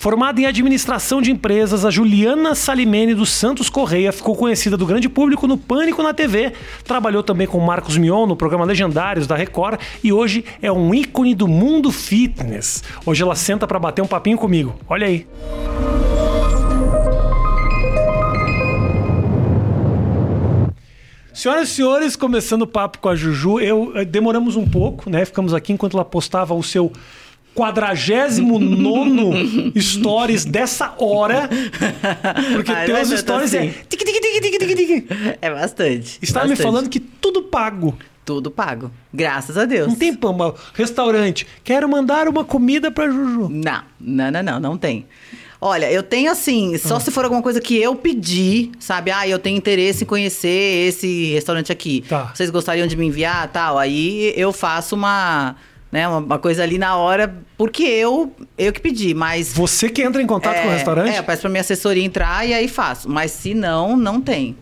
Formada em administração de empresas, a Juliana Salimene dos Santos Correia ficou conhecida do grande público no Pânico na TV. Trabalhou também com Marcos Mion no programa Legendários da Record e hoje é um ícone do mundo fitness. Hoje ela senta para bater um papinho comigo. Olha aí. Senhoras e senhores, começando o papo com a Juju, eu eh, demoramos um pouco, né? Ficamos aqui enquanto ela postava o seu 49 stories dessa hora. Porque Ai, teus stories assim. é. tic, tic, tic. É bastante. Estava me falando que tudo pago. Tudo pago. Graças a Deus. Não tem pão, restaurante. Quero mandar uma comida pra Juju. Não, não, não, não, não tem. Olha, eu tenho assim, só Ah. se for alguma coisa que eu pedi, sabe? Ah, eu tenho interesse em conhecer esse restaurante aqui. Tá. Vocês gostariam de me enviar, tal? Aí eu faço uma, né, uma, uma coisa ali na hora, porque eu, eu que pedi, mas Você que entra em contato é, com o restaurante? É, eu peço pra minha assessoria entrar e aí faço. Mas se não, não tem.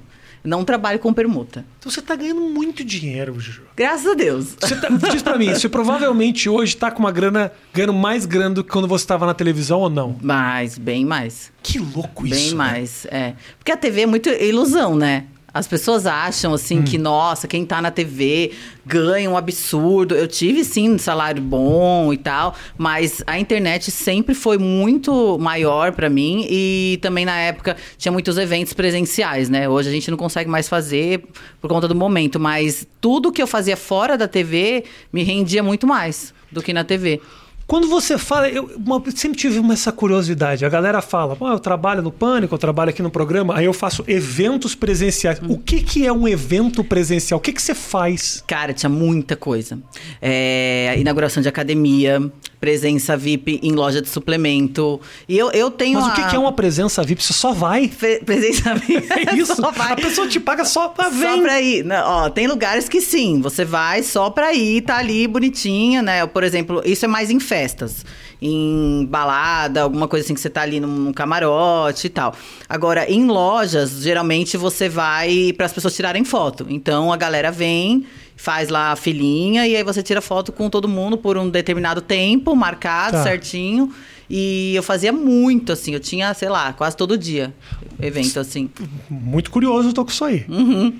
Não trabalho com permuta. Então você tá ganhando muito dinheiro, Juju. Graças a Deus. Você tá- diz pra mim, você provavelmente hoje tá com uma grana ganhando mais grana do que quando você tava na televisão ou não? Mais, bem mais. Que louco Bem isso. né? mais, é. Porque a TV é muito ilusão, né? As pessoas acham, assim, Hum. que, nossa, quem tá na TV ganha um absurdo. Eu tive, sim, um salário bom e tal, mas a internet sempre foi muito maior pra mim e também na época tinha muitos eventos presenciais, né? Hoje a gente não consegue mais fazer por conta do momento, mas tudo que eu fazia fora da TV me rendia muito mais do que na TV. Quando você fala, eu uma- sempre tive uma- essa curiosidade. A galera fala, "Pô, eu trabalho no Pânico, eu trabalho aqui no programa, aí eu faço eventos presenciais. Hum. O que, que é um evento presencial? O que, que você faz? Cara, tinha muita coisa. É, inauguração de academia, presença VIP em loja de suplemento. E eu, eu tenho. Mas o que, a- que é uma presença VIP? Você só vai? Pre- Presença VIP. É isso? Só vai. A pessoa te paga só pra Só ver. pra ir. Não, ó, tem lugares que sim, você vai só pra ir, tá ali bonitinho, né? Por exemplo, isso é mais em festas. Em balada, alguma coisa assim que você tá ali num, num camarote e tal. Agora, em lojas, geralmente você vai para as pessoas tirarem foto. Então a galera vem, faz lá a filinha e aí você tira foto com todo mundo por um determinado tempo, marcado Tá. certinho. E eu fazia muito, assim, eu tinha, sei lá, quase todo dia evento assim. Muito curioso, eu tô com isso aí. Uhum.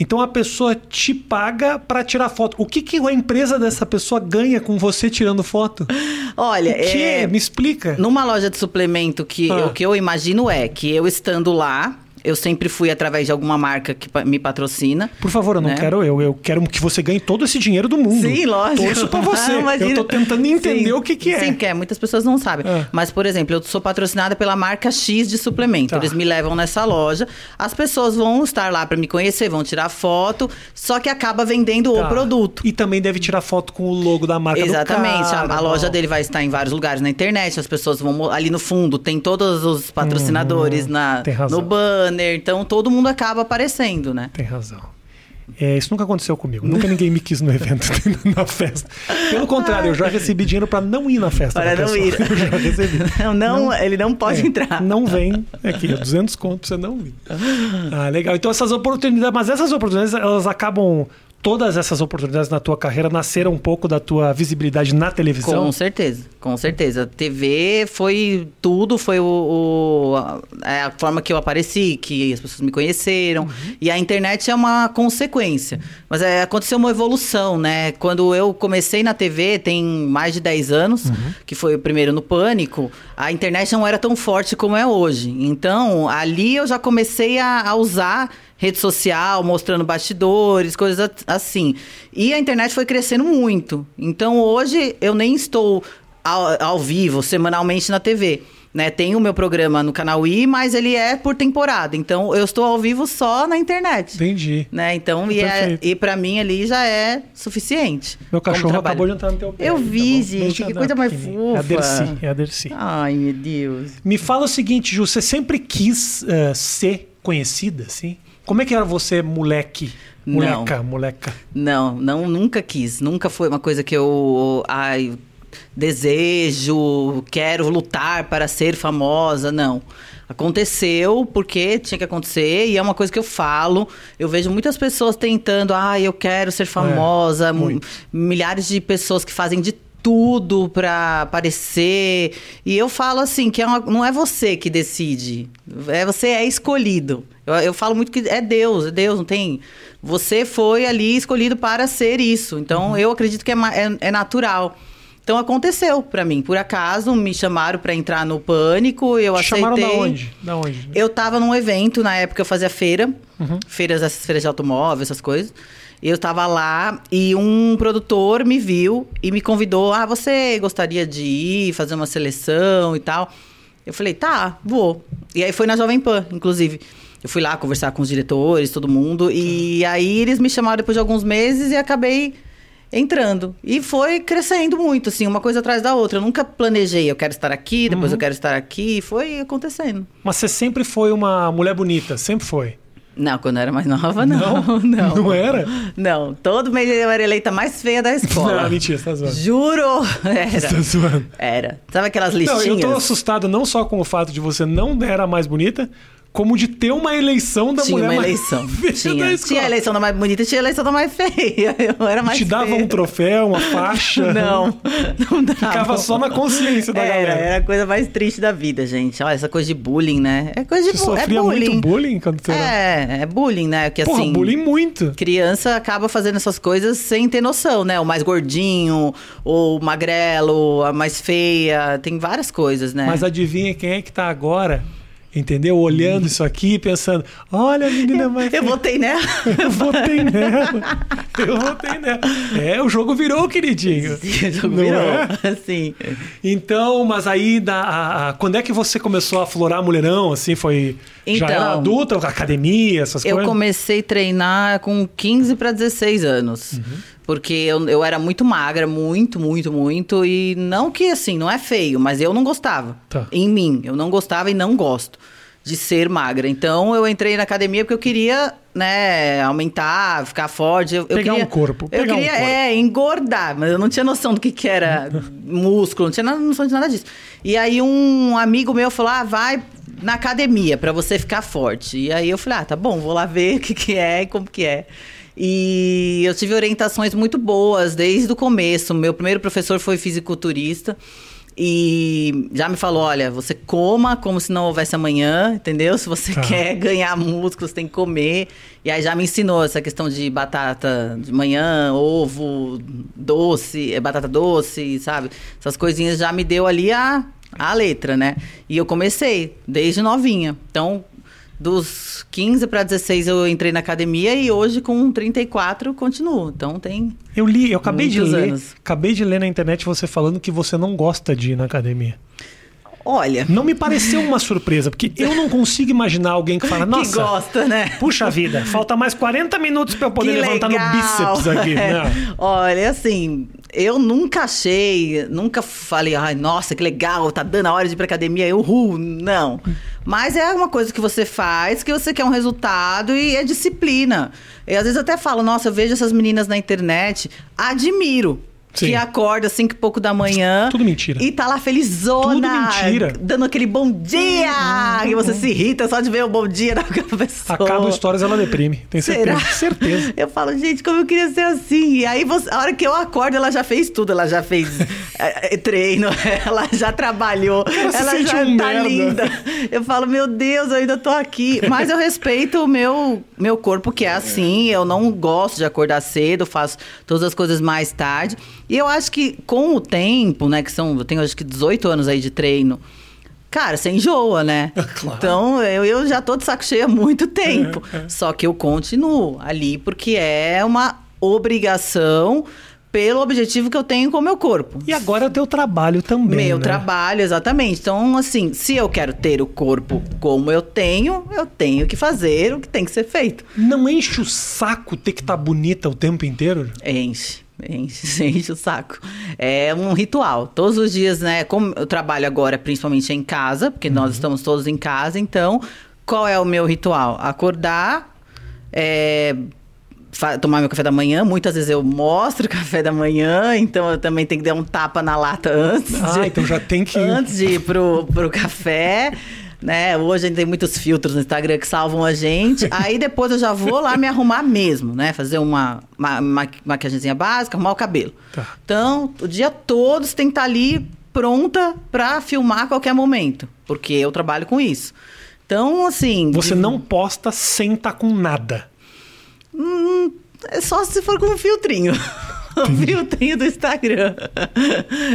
Então a pessoa te paga pra tirar foto. O que, que a empresa dessa pessoa ganha com você tirando foto? Olha, O que? é, Me explica. numa loja de suplemento que Ah. o que eu imagino é que eu estando lá, eu sempre fui através de alguma marca que me patrocina. Por favor, eu não né? quero eu. Eu quero que você ganhe todo esse dinheiro do mundo. Sim, lógico. Torço pra você. Ah, eu tô tentando entender Sim. o que, que é. Sim, porque é, muitas pessoas não sabem. Ah. Mas, por exemplo, eu sou patrocinada pela marca X de suplemento. Tá. Eles me levam nessa loja. As pessoas vão estar lá para me conhecer, vão tirar foto, só que acaba vendendo Tá. o produto. E também deve tirar foto com o logo da marca Exatamente. do cara. a, a loja dele vai estar em vários lugares na internet, as pessoas vão ali no fundo, tem todos os patrocinadores na, tem razão. no banner, então todo mundo acaba aparecendo, né? Tem razão. É, isso nunca aconteceu comigo. Nunca ninguém me quis no evento, na festa. Pelo contrário, eu já recebi dinheiro pra não ir na festa. Para não ir. Eu já recebi. Não, não, ele não pode É, entrar. Não vem aqui, é 200 conto pra você não ir. Ah, legal. Então essas oportunidades, mas essas oportunidades, elas acabam. Todas essas oportunidades na tua carreira nasceram um pouco da tua visibilidade na televisão? Com certeza, com certeza. TV foi tudo, foi o, o- a, é a forma que eu apareci, que as pessoas me conheceram. E a internet é uma consequência. Mas é, aconteceu uma evolução, né? Quando eu comecei na TV, tem mais de 10 anos, que foi o primeiro no Pânico, a internet não era tão forte como é hoje. Então, ali eu já comecei a, a usar rede social, mostrando bastidores, coisas assim. E a internet foi crescendo muito. Então hoje eu nem estou ao, ao vivo, semanalmente na TV. Né? Tem o meu programa no canal I, mas ele é por temporada. Então eu estou ao vivo só na internet. Entendi. Né? Então, e, é, e para mim ali já é suficiente. Meu cachorro acabou de entrar no teu pé. Eu aí, vi, bom? gente, que coisa mais pequenininho. É a fofa. Dercy, é a Dercy. Ai, meu Deus. Me fala o seguinte, Ju, você sempre quis eh, ser conhecida, assim? Como é que era você, moleque? Não. Moleca, moleca. Não, não, nunca quis. Nunca foi uma coisa que eu ai, desejo, quero lutar para ser famosa, não. Aconteceu porque tinha que acontecer e é uma coisa que eu falo. Eu vejo muitas pessoas tentando, ah, eu quero ser famosa, muito. milhares de pessoas que fazem de tudo pra aparecer. E eu falo assim, que é uma- não é você que decide. É, você é escolhido. Eu, eu falo muito que é Deus, é Deus, não tem... Você foi ali escolhido para ser isso. Então, eu acredito que é, é- é natural. Então, aconteceu pra mim. Por acaso, me chamaram pra entrar no Pânico, eu Te Chamaram aceitei. da onde? Da onde? Eu tava num evento, na época eu fazia feira, Uhum. feiras, essas feiras de automóvel, essas coisas. Eu tava lá e um produtor me viu e me convidou: Ah, você gostaria de ir fazer uma seleção e tal? Eu falei: Tá, vou. E aí foi na Jovem Pan, inclusive. Eu fui lá conversar com os diretores, todo mundo. E aí eles me chamaram depois de alguns meses e acabei entrando. E foi crescendo muito, assim, uma coisa atrás da outra. Eu nunca planejei, eu quero estar aqui, depois Uhum. eu quero estar aqui. Foi acontecendo. Mas você sempre foi uma mulher bonita, sempre foi. Não, quando eu era mais nova, não. Não, Não era? Não, todo mês eu era eleita mais feia da escola. Não, mentira, você tá zoando. Juro! Você tá Era. zoando. Era. Sabe aquelas Não, listinhas? eu tô assustado não só com o fato de você não era a mais bonita, como de ter uma eleição da Tinha mulher uma mais eleição. feia da Tinha. escola. tinha a eleição da mais bonita tinha a eleição da mais feia. Eu era mais Te dava feia. um troféu, uma faixa. Não, não dava. Ficava só na consciência da era, galera. Era a coisa mais triste da vida, gente. Olha, essa coisa de bullying, né? É coisa de Você bu- é sofria bullying. muito bullying quando você era... É, é bullying, né? Que Porra, assim. bullying muito. Criança acaba fazendo essas coisas sem ter noção, né? O mais gordinho, o magrelo, a mais feia, tem várias coisas, né? Mas adivinha quem é que tá agora, entendeu? Olhando isso aqui, pensando, olha a menina mais... Eu votei nela. Eu votei nela. Eu votei nela. É, o jogo virou, queridinho. Sim, o jogo Não virou. é? Sim. Então, mas aí, da, a- a- quando é que você começou a florar mulherão? Assim, foi. já Então, era adulta, academia, essas Eu coisas? comecei a treinar com 15 para 16 anos. Uhum. Porque eu, eu era muito magra, muito, muito, muito. E não que assim, não é feio, mas eu não gostava. Tá. Em mim. Eu não gostava e não gosto de ser magra. Então eu entrei na academia porque eu queria, né, aumentar, ficar forte. Eu, eu Pegar queria, um corpo, Eu pegar um queria, corpo. é, engordar, mas eu não tinha noção do que, que era músculo, não tinha nada, noção de nada disso. E aí um amigo meu falou: ah, vai na academia pra você ficar forte. E aí eu falei: ah, tá bom, vou lá ver o que, que é e como que é. E eu tive orientações muito boas desde o começo. Meu primeiro professor foi fisiculturista. E já me falou: olha, você coma como se não houvesse amanhã, entendeu? Se você Tá. quer ganhar músculo, você tem que comer. E aí já me ensinou essa questão de batata de manhã, ovo, doce, eh, batata doce, sabe? Essas coisinhas já me deu ali a, a letra, né? E eu comecei desde novinha. Então, dos 15 para 16 eu entrei na academia e hoje com 34 eu continuo. Então tem Eu li, eu acabei de ler. anos. Acabei de ler na internet você falando que você não gosta de ir na academia. Olha, Não me pareceu uma surpresa, porque eu não consigo imaginar alguém que fala, que nossa. gosta, né? Puxa vida, falta mais 40 minutos pra eu poder Que levantar no legal. bíceps aqui. É. Não. Olha, assim, eu nunca achei, nunca falei, ai, nossa, que legal, tá dando a hora de ir pra academia, uhul, não. Mas é uma coisa que você faz, que você quer um resultado e é disciplina. E às vezes eu até falo, nossa, eu vejo essas meninas na internet, admiro. Sim. Que acorda às cinco e pouco da manhã. Tudo mentira. E tá lá felizona. Tudo mentira. Dando aquele bom dia. E você se irrita só de ver o bom dia da pessoa. Acaba histórias, ela deprime. Tenho certeza. Certeza. Eu falo, gente, como eu queria ser assim. E aí, você- a hora que eu acordo, ela já fez tudo. Ela já fez é, é, treino, ela já trabalhou, Ela se já um tá merda. linda. Eu falo, meu Deus, eu ainda tô aqui. Mas eu respeito o meu, meu corpo, que é assim. Eu não gosto de acordar cedo, faço todas as coisas mais tarde. E eu acho que com o tempo, né, que são, eu tenho acho que 18 anos aí de treino. Cara, você enjoa, né? Claro. Então, eu, eu já tô de saco cheio há muito tempo. É, é. Só que eu continuo ali porque é uma obrigação pelo objetivo que eu tenho com o meu corpo. E agora é o teu trabalho também. Meu né? trabalho, exatamente. Então, assim, se eu quero ter o corpo como eu tenho, eu tenho que fazer o que tem que ser feito. Não enche o saco ter que estar bonita o tempo inteiro? Enche. Enche, enche o saco. É um ritual. Todos os dias, né? Como eu trabalho agora, principalmente em casa, porque Uhum. nós estamos todos em casa, então, qual é o meu ritual? Acordar, é, tomar meu café da manhã. Muitas vezes eu mostro o café da manhã, então eu também tenho que dar um tapa na lata antes. Ah, de, então já tem que- Antes de ir pro, pro café. Né? Hoje a gente tem muitos filtros no Instagram que salvam a gente. Aí depois eu já vou lá me arrumar mesmo, né? Fazer uma, uma, uma maquiagemzinha básica, arrumar o cabelo. Tá. Então, o dia todo você tem que estar ali pronta pra filmar a qualquer momento. Porque eu trabalho com isso. Então, assim. Você de- não posta sem estar com nada. É só se for com um filtrinho. O filtrinho do Instagram.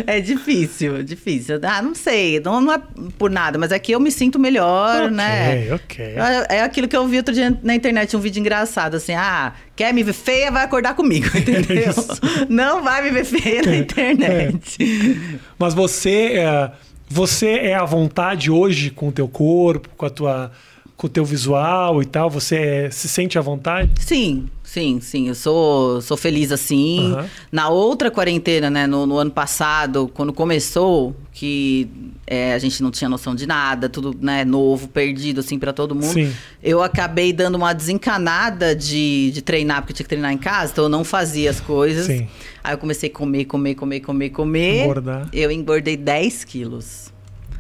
É difícil, difícil. Ah, não sei. Não, não é por nada, mas é que eu me sinto melhor, Ok, né? ok. É, é aquilo que eu vi outro dia na internet, um vídeo engraçado, assim, ah, quer me ver feia, vai acordar comigo, entendeu? Isso. Não vai me ver feia na internet. Mas você é, você é à vontade hoje com o teu corpo, com a tua com o teu visual e tal? Você é- se sente à vontade? Sim, sim, sim. Eu sou, sou feliz assim. Aham. Na outra quarentena, né, no, no ano passado, quando começou, que é, a gente não tinha noção de nada, tudo né, novo, perdido, assim, pra todo mundo. Sim. Eu acabei dando uma desencanada de, de treinar, porque eu tinha que treinar em casa, então eu não fazia as coisas. Sim. Aí eu comecei a comer, comer, comer, comer, comer. Engordar. Eu engordei 10 quilos.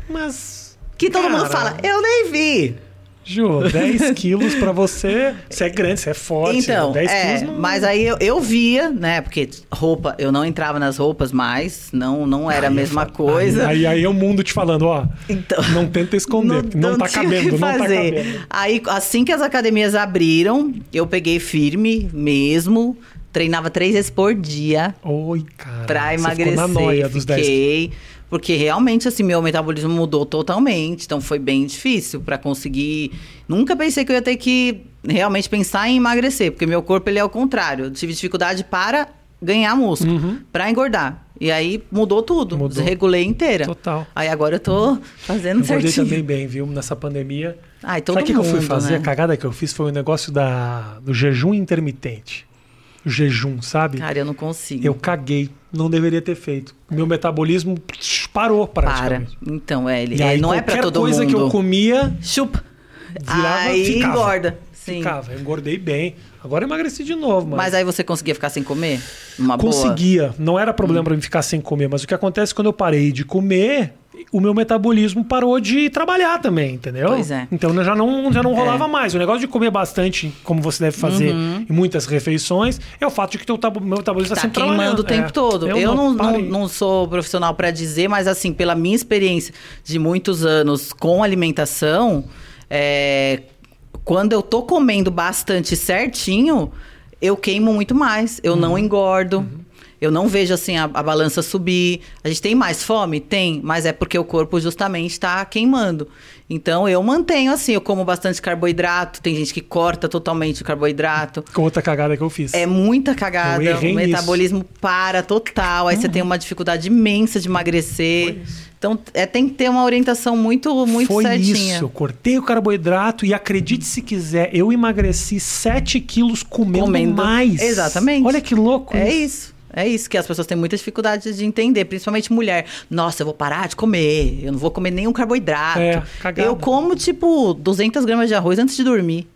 Mas Que todo mundo Cara. fala, eu nem vi. Ju, 10 quilos pra você. Você é grande, você é forte. Então, 10 é, quilos não... mas aí eu, eu via, né? Porque roupa, eu não entrava nas roupas mais, não, não era a Aí mesma é fa- coisa. Aí, aí, aí é o mundo te falando, ó. Então, Não tenta esconder, porque não, tá cabendo, não tá cabendo. Aí, assim que as academias abriram, eu peguei firme mesmo, treinava três vezes por dia Oi, cara. pra você emagrecer. Ficou na noia dos 10 Fiquei, porque realmente assim meu metabolismo mudou totalmente, então foi bem difícil pra conseguir. Nunca pensei que eu ia ter que realmente pensar em emagrecer, porque meu corpo ele é o contrário. Eu tive dificuldade para ganhar músculo, pra engordar. E aí mudou tudo, Uhum. Mudou. desregulei inteira. Total. Aí agora eu tô fazendo Eu certinho. também bem, viu? Nessa pandemia. Ai, todo Sabe o que, eu fui fazer? né? A cagada que eu fiz foi o negócio da, do jejum intermitente. O jejum, sabe? Cara, eu não consigo. Eu caguei. Não deveria ter feito. Meu metabolismo parou para. praticamente. Então, é, ele E aí, é, não é qualquer todo coisa mundo. que eu comia, Chupa. virava, aí ficava. engorda. Sim. ficava. Eu engordei bem. Agora eu emagreci de novo, mas... Mas aí você conseguia ficar sem comer? Uma boa? Conseguia. Não era problema pra mim ficar sem comer. Mas o que acontece quando eu parei de comer, o meu metabolismo parou de trabalhar também, entendeu? Pois é. Então eu já não, já não rolava mais. O negócio de comer bastante, como você deve fazer Uhum. em muitas refeições, é o fato de que teu meu metabolismo Tá está sempre queimando o tempo É. todo. Eu, não, não, parei. não sou profissional pra dizer, mas assim, pela minha experiência de muitos anos com alimentação, é, quando eu tô comendo bastante certinho, eu queimo muito mais. Eu Uhum. não engordo. Eu não vejo assim a, a balança subir. A gente tem mais fome? Tem, mas é porque o corpo justamente está queimando. Então eu mantenho assim, eu como bastante carboidrato. Tem gente que corta totalmente o carboidrato. Com outra cagada que eu fiz. É muita cagada, o nisso. metabolismo para total, aí você tem uma dificuldade imensa de emagrecer. Foi isso. Então é, tem que ter uma orientação muito, muito Foi certinha. isso. Eu cortei o carboidrato e acredite se quiser, eu emagreci 7 quilos comendo, Comendo. mais. Exatamente. Olha que louco. É isso. É isso que as pessoas têm muita dificuldade de entender, principalmente mulher. Nossa, eu vou parar de comer, eu não vou comer nenhum carboidrato. É, eu como, tipo, 200 gramas de arroz antes de dormir.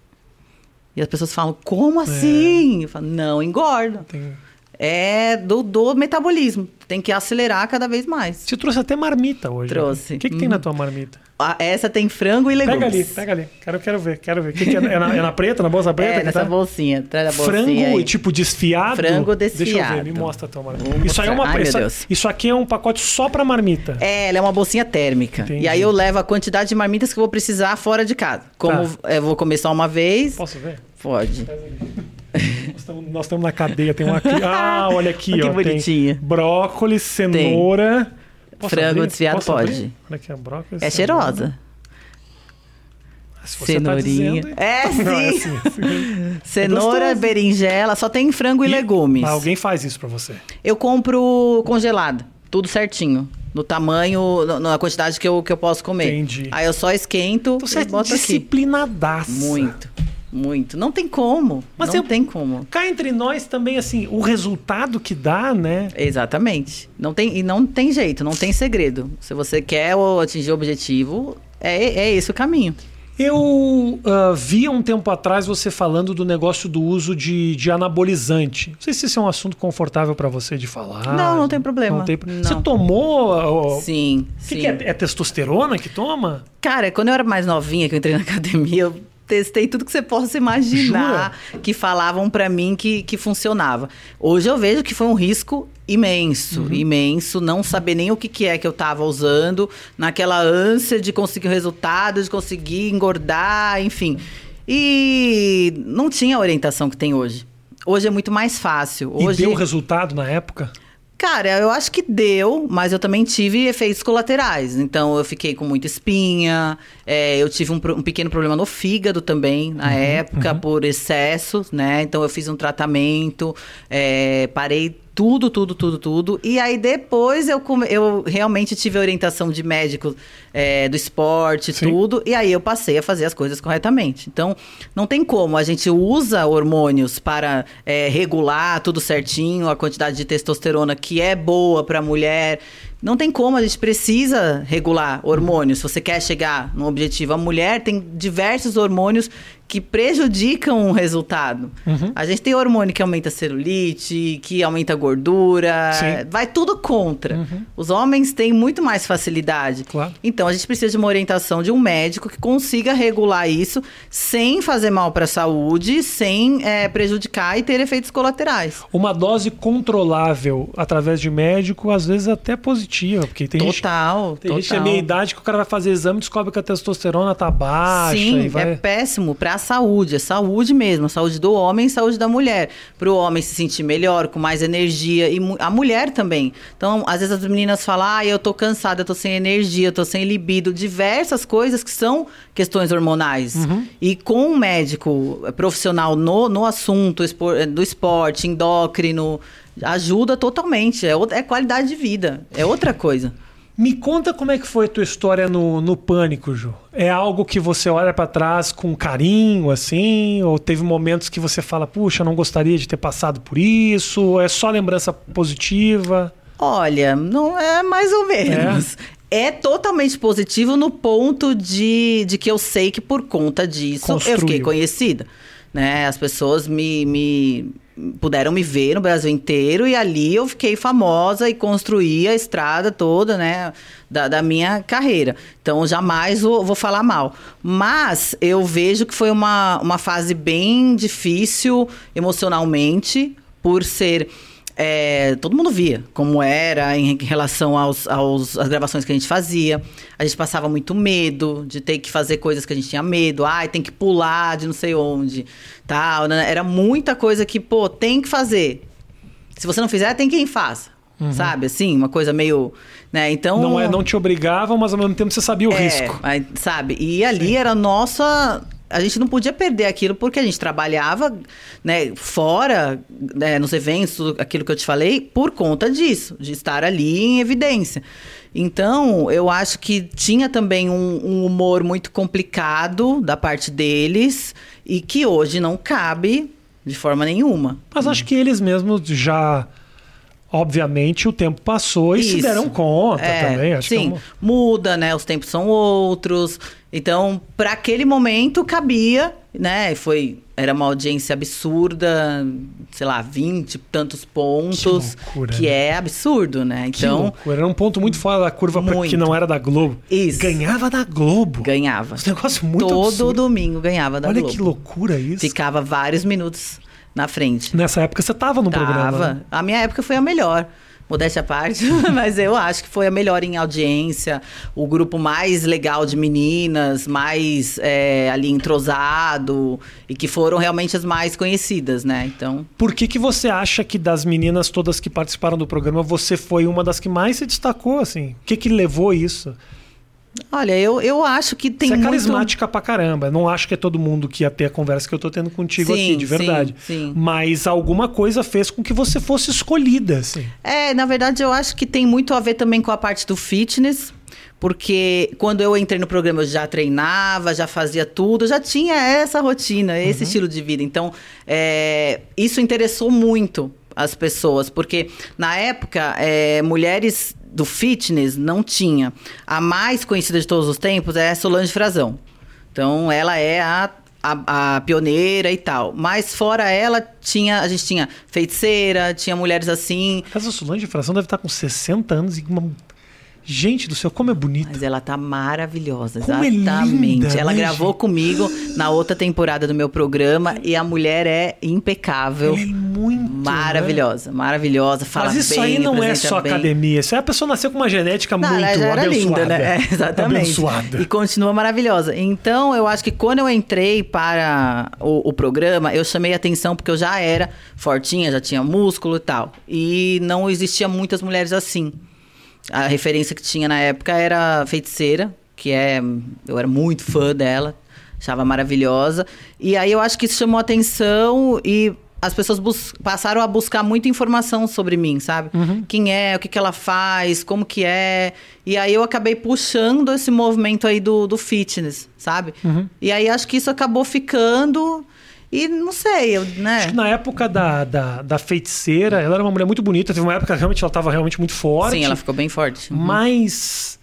E as pessoas falam, como É. assim? Eu falo, não engorda. Tem- É do, do metabolismo. Tem que acelerar cada vez mais. Você trouxe até marmita hoje. Trouxe. né? O que, que tem Uhum. na tua marmita? Ah, Essa tem frango e legumes. Pega ali, pega ali. Quero, quero ver, quero ver. O que, que é? É na, é na preta, na bolsa preta? É, nessa tá? bolsinha. Atrás da bolsinha Frango, aí. tipo, desfiado? Frango Deixa eu ver, desfiado. me mostra a tua marmita. Vou Isso aí é uma mostrar. Ai, meu isso, aqui é um pacote só pra marmita. É, ela é uma bolsinha térmica. Entendi. E aí eu levo a quantidade de marmitas que eu vou precisar fora de casa. Como Tá. eu vou comer só uma vez, Posso ver? pode. Nós estamos, na cadeia, tem uma aqui. Ah, olha aqui, Que ó. tem bonitinha. Brócolis, cenoura. Posso Frango abrir? desfiado Posso pode. abrir? Olha aqui, ó, brócolis. É cenoura. cheirosa. Você Cenourinha. Tá dizendo, É, Não, é sim. assim, assim. Cenoura, gostoso. berinjela, só tem frango e, legumes. Mas alguém faz isso pra você. Eu compro congelado, tudo certinho. No tamanho, na quantidade que eu, que eu posso comer. Entendi. Aí eu só esquento Você é e boto aqui. disciplinadaça. Muito, muito. Não tem como. Mas não eu- tem como. Cá entre nós também, assim, o resultado que dá, né? Exatamente. Não tem, e não tem jeito, não tem segredo. Se você quer atingir o objetivo, é, é esse o caminho. Eu uh, vi um tempo atrás você falando do negócio do uso de, de anabolizante. Não sei se esse é um assunto confortável para você de falar. Não, não tem problema. Não tem... Não. Você tomou? Uh, sim. O que, sim. que é? É testosterona que toma? Cara, quando eu era mais novinha, que eu entrei na academia, eu testei tudo que você possa imaginar Jura? que falavam para mim que, que funcionava. Hoje eu vejo que foi um risco imenso, Uhum. imenso, não saber nem o que, que é que eu tava usando, naquela ânsia de conseguir o resultado, de conseguir engordar, enfim. E não tinha a orientação que tem hoje. Hoje é muito mais fácil. Hoje E deu resultado na época? Cara, eu acho que deu, mas eu também tive efeitos colaterais. Então, eu fiquei com muita espinha, é, eu tive um, um pequeno problema no fígado também, na época, por excesso, né? Então, eu fiz um tratamento, é, parei tudo, tudo, tudo, tudo. E aí, depois, eu, come- eu realmente tive a orientação de médico é, do esporte, Sim. tudo. E aí, eu passei a fazer as coisas corretamente. Então, não tem como. A gente usa hormônios para é, regular tudo certinho, a quantidade de testosterona que é boa para a mulher. Não tem como, a gente precisa regular hormônios. Se você quer chegar num objetivo, a mulher tem diversos hormônios que prejudicam o resultado. Uhum. A gente tem hormônio que aumenta a celulite, que aumenta a gordura, Sim. vai tudo contra. Uhum. Os homens têm muito mais facilidade. Claro. Então a gente precisa de uma orientação de um médico que consiga regular isso sem fazer mal para a saúde, sem eh, prejudicar e ter efeitos colaterais. Uma dose controlável através de médico, às vezes até positiva, porque tem gente, total, tem total. gente é meia idade que o cara vai fazer exame e descobre que a testosterona tá baixa Sim, vai... é péssimo para a saúde, é saúde mesmo, a saúde do homem e saúde da mulher. Para o homem se sentir melhor, com mais energia e a mulher também. Então, às vezes as meninas falam: "Ah, eu tô cansada, eu tô sem energia, eu tô sem libido", diversas coisas que são questões hormonais. E com um médico profissional no, no assunto espor- do esporte, endócrino, ajuda totalmente, é, outra- é qualidade de vida, é outra coisa. Me conta como é que foi a tua história no, no Pânico, Ju. É algo que você olha pra trás com carinho, assim? Ou teve momentos que você fala, puxa, eu não gostaria de ter passado por isso? Ou é só lembrança positiva? Olha, não é mais ou menos. É, totalmente positivo no ponto de, de que eu sei que por conta disso eu Construiu. fiquei conhecida. Né? As pessoas me, me puderam me ver no Brasil inteiro e ali eu fiquei famosa e construí a estrada toda, né, da, da minha carreira. Então jamais vou, vou falar mal. Mas eu vejo que foi uma, uma fase bem difícil emocionalmente por ser é, todo mundo via como era em relação aos, aos, às gravações que a gente fazia. A gente passava muito medo de ter que fazer coisas que a gente tinha medo. Ai, tem que pular de não sei onde. Tal, né? Era muita coisa que, pô, tem que fazer. Se você não fizer, tem quem faça. Sabe, assim, uma coisa meio. Né? Então. Não, é, não te obrigavam, mas ao mesmo tempo você sabia o É, risco. sabe? E ali era a nossa. A gente não podia perder aquilo porque a gente trabalhava né, fora, né, nos eventos, aquilo que eu te falei, por conta disso, de estar ali em evidência. Então, eu acho que tinha também um, um humor muito complicado da parte deles e que hoje não cabe de forma nenhuma. Mas acho que eles mesmos já. Obviamente, o tempo passou e se Isso. deram conta É, também. Acho que é sim, uma- muda, né? Os tempos são outros. Então, para aquele momento cabia, né? Foi era uma audiência absurda, sei lá, 20 e tantos pontos, Que loucura, que né? é absurdo, né? Que Então, loucura. Era um ponto muito fora da curva pra que Muito. não era da Globo. Isso. Ganhava da Globo. ganhava. Esse negócio muito Todo absurdo. domingo ganhava da Olha Globo. que loucura isso. Ficava vários minutos na frente. Nessa época você tava no programa. Tava. né? A minha época foi a melhor. Modéstia à parte, mas eu acho que foi a melhor em audiência, o grupo mais legal de meninas, mais é, ali entrosado, e que foram realmente as mais conhecidas, né? Então, Por que, que você acha que das meninas todas que participaram do programa, você foi uma das que mais se destacou, assim? O que que levou isso? Olha, eu, eu acho que tem você é carismática pra caramba. Não acho que é todo mundo que ia ter a conversa que eu tô tendo contigo Sim, aqui, de verdade. sim, sim. Mas alguma coisa fez com que você fosse escolhida, assim. É, na verdade, eu acho que tem muito a ver também com a parte do fitness. Porque quando eu entrei no programa, eu já treinava, já fazia tudo, já tinha essa rotina, esse estilo de vida. Então, é, isso interessou muito as pessoas, porque na época, é, mulheres do fitness não tinha. A mais conhecida de todos os tempos é Solange Frazão. Então ela é a, a, a pioneira e tal. Mas fora ela, tinha, a gente tinha feiticeira, tinha mulheres assim. Essa Solange Fração deve estar com 60 anos e uma Gente do céu, como é bonita. Mas ela tá maravilhosa, Como é exatamente. linda, ela né, gravou gente? comigo na outra temporada do meu programa e a mulher é impecável. Ela é muito. Maravilhosa, maravilhosa. Fala Mas isso bem, aí não é só bem. academia. Isso aí a pessoa nasceu com uma genética Não, muito ela já era abençoada. linda, né? É, exatamente. Abençoada. E continua maravilhosa. Então, eu acho que quando eu entrei para o, o programa, eu chamei atenção porque eu já era fortinha, já tinha músculo e tal. E não existia muitas mulheres assim. A referência que tinha na época era feiticeira, que é. Eu era muito fã dela, achava maravilhosa. E aí eu acho que isso chamou atenção e as pessoas passaram a buscar muita informação sobre mim, sabe? Quem é, o que, que ela faz, como que é. E aí eu acabei puxando esse movimento aí do, do fitness, sabe? E aí acho que isso acabou ficando. E não sei, eu, né? Acho que na época da, da, da feiticeira, ela era uma mulher muito bonita. Teve uma época que realmente ela estava realmente muito forte. Sim, ela ficou bem forte. Mas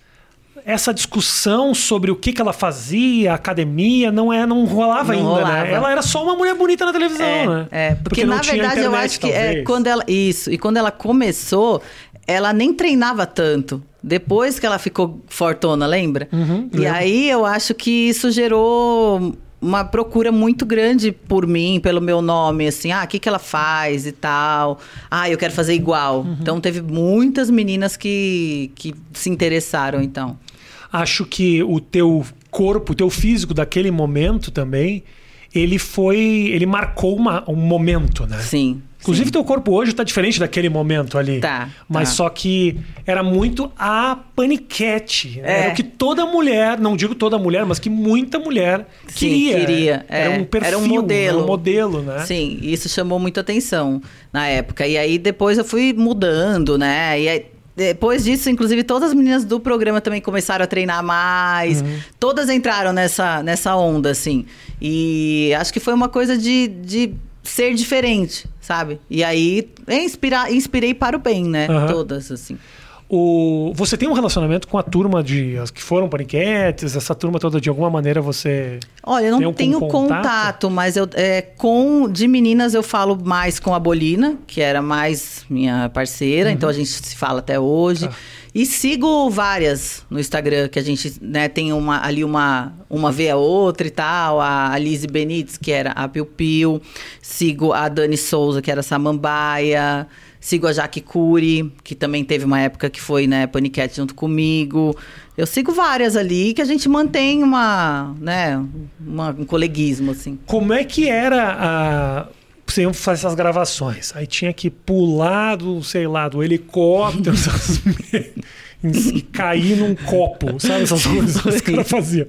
essa discussão sobre o que, que ela fazia, academia, não é, não rolava Não ainda, rolava. né? Ela era só uma mulher bonita na televisão, É, né? é, porque, não na verdade eu internet, acho que é, quando ela. Isso, e quando ela começou, ela nem treinava tanto. Depois que ela ficou fortona, lembra? Uhum, e lembro. aí eu acho que isso gerou uma procura muito grande por mim, pelo meu nome, assim, ah, o que, que ela faz e tal. Ah, eu quero fazer igual. Uhum. Então teve muitas meninas que, que se interessaram, então. Acho que o teu corpo, o teu físico daquele momento também, ele foi. Ele marcou uma- um momento, né? Sim. Inclusive, sim. teu corpo hoje tá diferente daquele momento ali. Tá, Mas tá. só que era muito a paniquete. É. Era o que toda mulher, não digo toda mulher, mas que muita mulher Sim, queria. queria, Era é. um perfil, Era um modelo. Era um modelo, né? Sim, isso chamou muita atenção na época. E aí depois eu fui mudando, né? E aí, depois disso, inclusive, todas as meninas do programa também começaram a treinar mais. Uhum. Todas entraram nessa, nessa onda, assim. E acho que foi uma coisa de, de ser diferente, sabe? E aí é inspirar, inspirei para o bem, né? Aham. Todas, assim. O, você tem um relacionamento com a turma de as que foram paniquetes, essa turma toda, de alguma maneira você. Olha, eu não algum tenho contato? contato, mas eu é, com de meninas eu falo mais com a Bolina, que era mais minha parceira, então a gente se fala até hoje. Uhum. Tá. E sigo várias no Instagram, que a gente né, tem uma, ali uma, uma vê a outra e tal. A Alice Benites, que era a Piu Piu. Sigo a Dani Souza, que era a Samambaia. Sigo a Jaque Cury, que também teve uma época que foi, né, paniquete junto comigo. Eu sigo várias ali que a gente mantém uma, né, uma- um coleguismo, assim. Como é que era a. Você ia fazer essas gravações. Aí tinha que pular do, sei lá, do helicóptero essas- e cair num copo, sabe? Essas coisas que os caras faziam.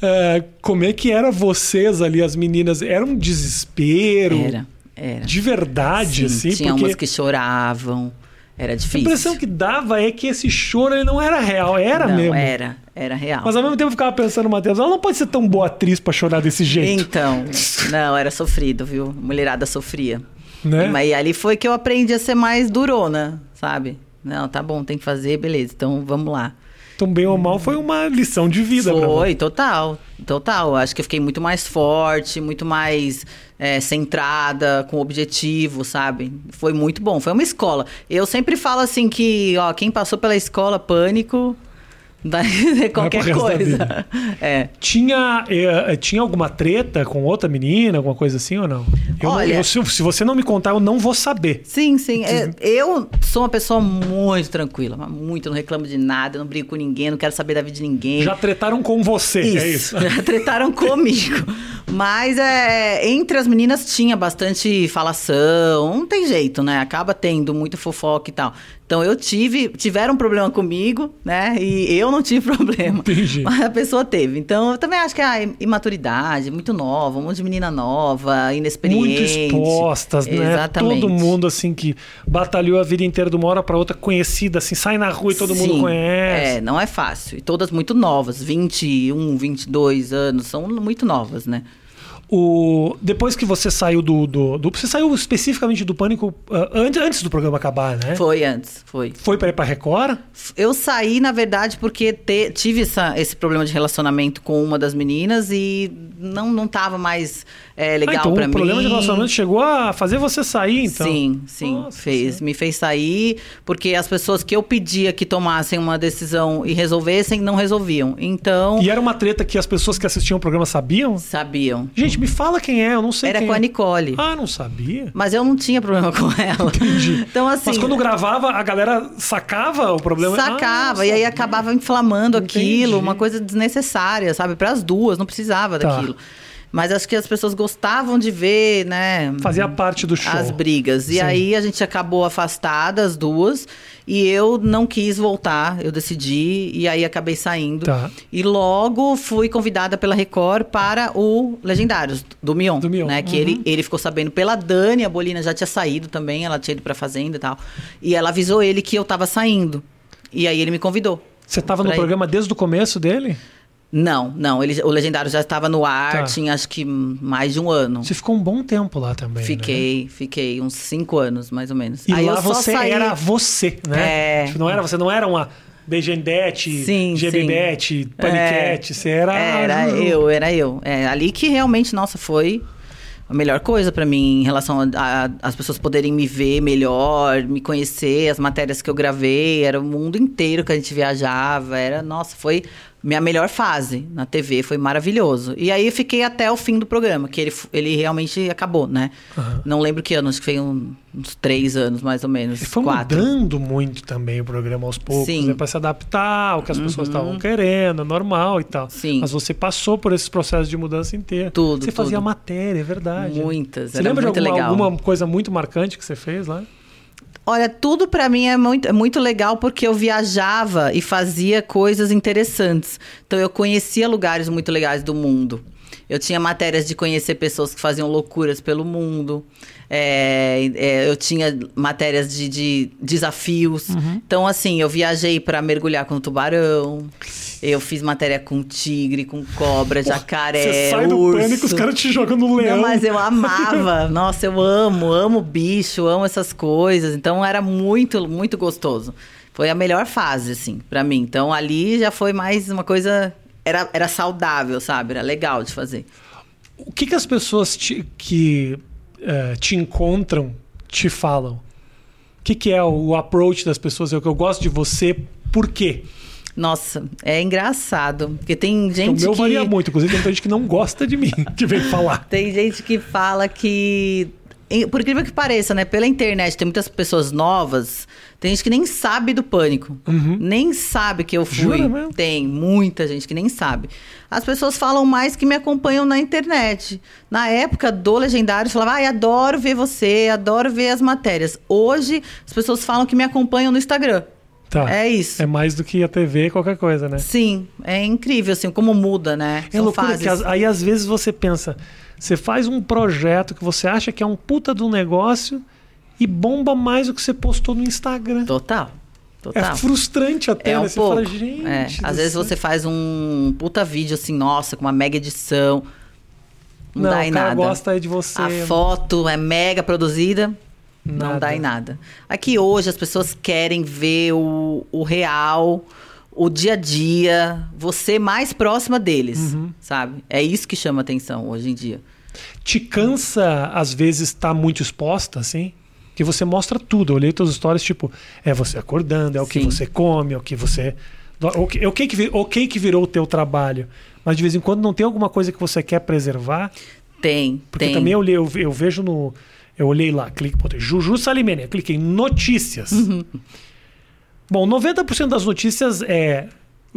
É, como é que era vocês ali, as meninas? Era um desespero? Era, era. De verdade, Sim, assim? tinha porque umas que choravam. Era a difícil. impressão que dava é que esse choro ele não era real, era Não, mesmo. era, era real. Mas ao mesmo tempo eu ficava pensando, Matheus, ela não pode ser tão boa atriz pra chorar desse jeito. Então, não, era sofrido, viu? Mulherada sofria. Né? Mas ali foi que eu aprendi a ser mais durona, sabe? Não, tá bom, tem que fazer, beleza. Então vamos lá. Então, bem ou mal, foi uma lição de vida Foi, total. Total. Acho que eu fiquei muito mais forte, muito mais é, centrada, com objetivo, sabe? Foi muito bom. Foi uma escola. Eu sempre falo assim que, ó, quem passou pela escola Pânico. Vai ver qualquer da coisa. É. Tinha, eh, tinha alguma treta com outra menina, alguma coisa assim ou não? Eu Olha- eu- se, se você não me contar, eu não vou saber. Sim, sim. É, eu sou uma pessoa muito tranquila, muito, não reclamo de nada, não brigo com ninguém, não quero saber da vida de ninguém. Já tretaram com você, é isso? Já tretaram comigo. Mas é, entre as meninas tinha bastante falação. Não tem jeito, né? Acaba tendo muita fofoca e tal. Então eu tive, tiveram um problema comigo, né? E eu não tive problema. Entendi. Mas a pessoa teve. Então eu também acho que a imaturidade, muito nova, um monte de menina nova, inexperiente. Muito expostas, né? Exatamente. Todo mundo, assim, que batalhou a vida inteira de uma hora pra outra, conhecida, assim, sai na rua e todo mundo Sim, conhece. É, não é fácil. E todas muito novas, 21, 22 anos, são muito novas, né? O, depois que você saiu do, do, do- Você saiu especificamente do Pânico ah, antes, antes do programa acabar, né? Foi antes, foi. Foi pra ir pra Record? Eu saí, na verdade, porque te- tive essa- esse problema de relacionamento com uma das meninas e não, não tava mais é, legal ah, então pra o mim. problema de relacionamento chegou a fazer você sair, então. Sim, sim, Nossa fez. Me fez sair, porque as pessoas que eu pedia que tomassem uma decisão e resolvessem, não resolviam. Então, E era uma treta que as pessoas que assistiam o programa sabiam? sabiam. Gente, me fala quem é, eu não sei Era quem com a é. Nicole. Ah, não sabia. Mas eu não tinha problema com ela. Entendi. Então, assim. Mas quando gravava, a galera sacava o problema? Sacava, Ah, e aí acabava inflamando Entendi. aquilo, uma coisa desnecessária, sabe? Para as duas, não precisava Tá. daquilo. Mas acho que as pessoas gostavam de ver, né? Fazia parte do show. As brigas. E Sim. aí a gente acabou afastada, as duas. E eu não quis voltar, eu decidi. E aí acabei saindo. Tá. E logo fui convidada pela Record para o Legendários, do Mion. Do Mion, Né? Que uhum. ele, ele ficou sabendo pela Dani, a Bolina já tinha saído também, ela tinha ido pra fazenda e tal. E ela avisou ele que eu tava saindo. E aí ele me convidou. Você tava no ir. programa desde o começo dele? Não, não, ele, o Legendário já estava no ar, Tá. tinha acho que mais de um ano. Você ficou um bom tempo lá também. né? Fiquei, fiquei uns cinco anos, mais ou menos. E aí lá você saí... era você, né? É. Tipo, Não era, você não era uma Begendete, Sim, GBBete, Paniquete, você era. Era eu, era eu. É, ali que realmente, nossa, foi a melhor coisa pra mim em relação a, a- as pessoas poderem me ver melhor, me conhecer, as matérias que eu gravei, era o mundo inteiro que a gente viajava, era, nossa, foi minha melhor fase na TV, foi maravilhoso. E aí fiquei até o fim do programa, que ele, ele realmente acabou, né? Aham. Não lembro que ano, acho que foi um- uns três anos, mais ou menos, foi quatro. mudando muito também o programa aos poucos, Sim. né? Pra se adaptar ao que as pessoas estavam querendo, normal e tal. Sim. Mas você passou por esses processos de mudança inteira. Tudo, Você fazia tudo. matéria, é verdade. Muitas, Você lembra de alguma, legal. alguma coisa muito marcante que você fez lá? Olha, tudo pra mim é muito, é muito legal porque eu viajava e fazia coisas interessantes. Então eu conhecia lugares muito legais do mundo. Eu tinha matérias de conhecer pessoas que faziam loucuras pelo mundo. É, é, eu tinha matérias de, de desafios. Uhum. Então, assim, eu viajei pra mergulhar com tubarão. Eu fiz matéria com tigre, com cobra, jacaré, você sai do urso. pânico, os caras te jogam no leão. Não, mas eu amava. Nossa, eu amo, amo bicho, amo essas coisas. Então era muito, muito gostoso. Foi a melhor fase, assim, pra mim. Então ali já foi mais uma coisa. Era, era saudável, sabe? Era legal de fazer. O que, que as pessoas te- que eh, te encontram te falam? O que, que é o approach das pessoas? É o que eu gosto de você, por quê? Nossa, é engraçado. Porque tem gente o meu que. varia muito. Inclusive, tem gente que não gosta de mim, que vem falar. Tem gente que fala que. Por incrível que pareça, né? Pela internet tem muitas pessoas novas. Tem gente que nem sabe do pânico. Nem sabe que eu fui. Uhum. Tem muita gente que nem sabe. As pessoas falam mais que me acompanham na internet. Na época do Legendário, falava, ai, adoro ver você, adoro ver as matérias. Hoje, as pessoas falam que me acompanham no Instagram. Tá. É isso. É mais do que a TV, qualquer coisa, né? Sim, é incrível, assim, como muda, né? É São loucura fases. que as- aí às vezes você pensa, você faz um projeto que você acha que é um puta do negócio e bomba mais do que você postou no Instagram. Total. Total. É frustrante até, É né? um Você pouco. fala, gente. É, Às vezes céu." você faz um puta vídeo assim, nossa, com uma mega edição. Não, Não, dá o em nada. gosta aí de você. A foto é mega produzida. Não Nada. dá em nada. Aqui hoje as pessoas querem ver o, o real, o dia a dia, você mais próxima deles, Uhum. sabe? É isso que chama atenção hoje em dia. Te cansa, às vezes, estar muito exposta, assim? Que você mostra tudo. Eu olhei suas histórias, tipo, é você acordando, é o que Sim. você come, é o que você. O que, o que, que o que que virou o teu trabalho. Mas de vez em quando não tem alguma coisa que você quer preservar. Tem, Porque tem. também eu, olhei- eu, eu vejo no. Eu olhei lá, clique, botei Juju Salimene, eu cliquei em notícias. Uhum. Bom, 90% das notícias é.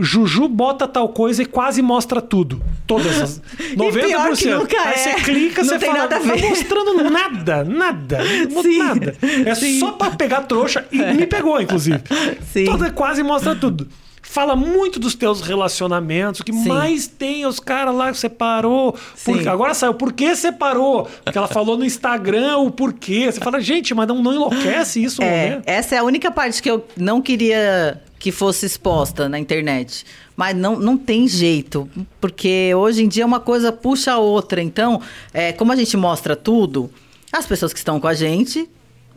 Juju bota tal coisa e quase mostra tudo. Todas as. 90%. pior que nunca Aí é. você clica, Não você fala, nada a tá ver." mostrando nada, nada. não Sim. Nada. É Sim. só pra pegar trouxa e me pegou, inclusive. Sim. Toda quase mostra tudo. Fala muito dos teus relacionamentos. O que Sim. mais tem é os caras lá que separou. Por- Sim. agora saiu, por que separou? Porque ela falou no Instagram o porquê. Você fala, gente, mas não, não enlouquece isso, É, né? essa é a única parte que eu não queria que fosse exposta na internet. Mas não, não tem jeito, porque hoje em dia uma coisa puxa a outra. Então, é, como a gente mostra tudo, as pessoas que estão com a gente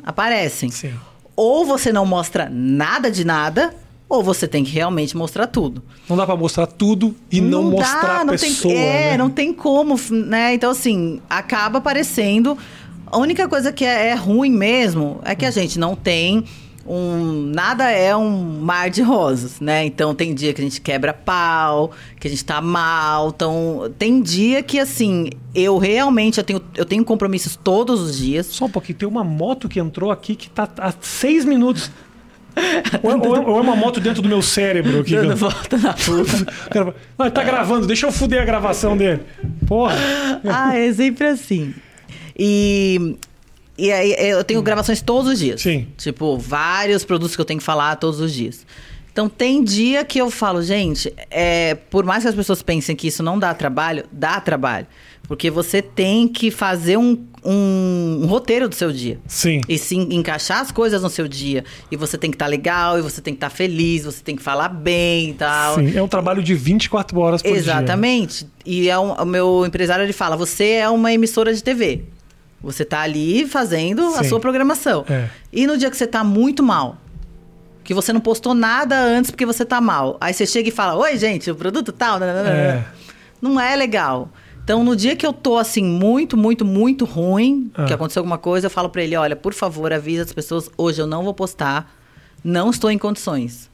aparecem. Sim. Ou você não mostra nada de nada, ou você tem que realmente mostrar tudo. Não dá pra mostrar tudo e não, mostrar a não pessoa. Tem, é, né? não tem como, né? Então, assim, acaba aparecendo. A única coisa que é, é ruim mesmo é que a gente não tem um. Nada é um mar de rosas, né? Então tem dia que a gente quebra pau, que a gente tá mal. Então, tem dia que, assim, eu realmente eu tenho, eu tenho compromissos todos os dias. Só um pouquinho, tem uma moto que entrou aqui que tá há seis minutos. Ou, é- ou é- ou é uma moto dentro do meu cérebro aqui. Dando volta na Não, ele tá gravando, deixa eu fuder a gravação dele. Porra. ah, é sempre assim. E, e aí eu tenho gravações todos os dias. Sim. Tipo, vários produtos que eu tenho que falar todos os dias. Então tem dia que eu falo, gente, é, por mais que as pessoas pensem que isso não dá trabalho, dá trabalho. Porque você tem que fazer um, um- um roteiro do seu dia. Sim. E sim, encaixar as coisas no seu dia. E você tem que estar legal, e você tem que estar feliz, você tem que falar bem e tal. Sim, é um trabalho de 24 horas por dia. Exatamente. E é um- o meu empresário ele fala: você é uma emissora de TV. Você tá ali fazendo a Sim. sua programação. É. E no dia que você tá muito mal, que você não postou nada antes porque você tá mal, aí você chega e fala: Oi, gente, o produto tal. nananana." É. Não é legal. Então, no dia que eu tô assim, muito, muito, muito ruim, Ah. que aconteceu alguma coisa, eu falo pra ele: olha, por favor, avisa as pessoas, hoje eu não vou postar, não estou em condições.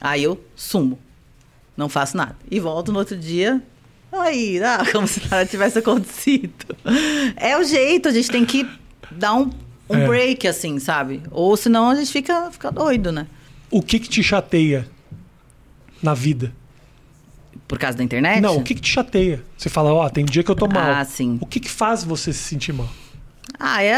Aí eu sumo. Não faço nada. E volto no outro dia. Aí, ah, como se nada tivesse acontecido. É o jeito, a gente tem que dar um, um É. break, assim, sabe? Ou senão a gente fica, fica doido, né? O que que te chateia na vida? Por causa da internet? Não, o que que te chateia? Você fala, ó, tem dia que eu tô mal. Ah, sim. O que que faz você se sentir mal? Ah, é.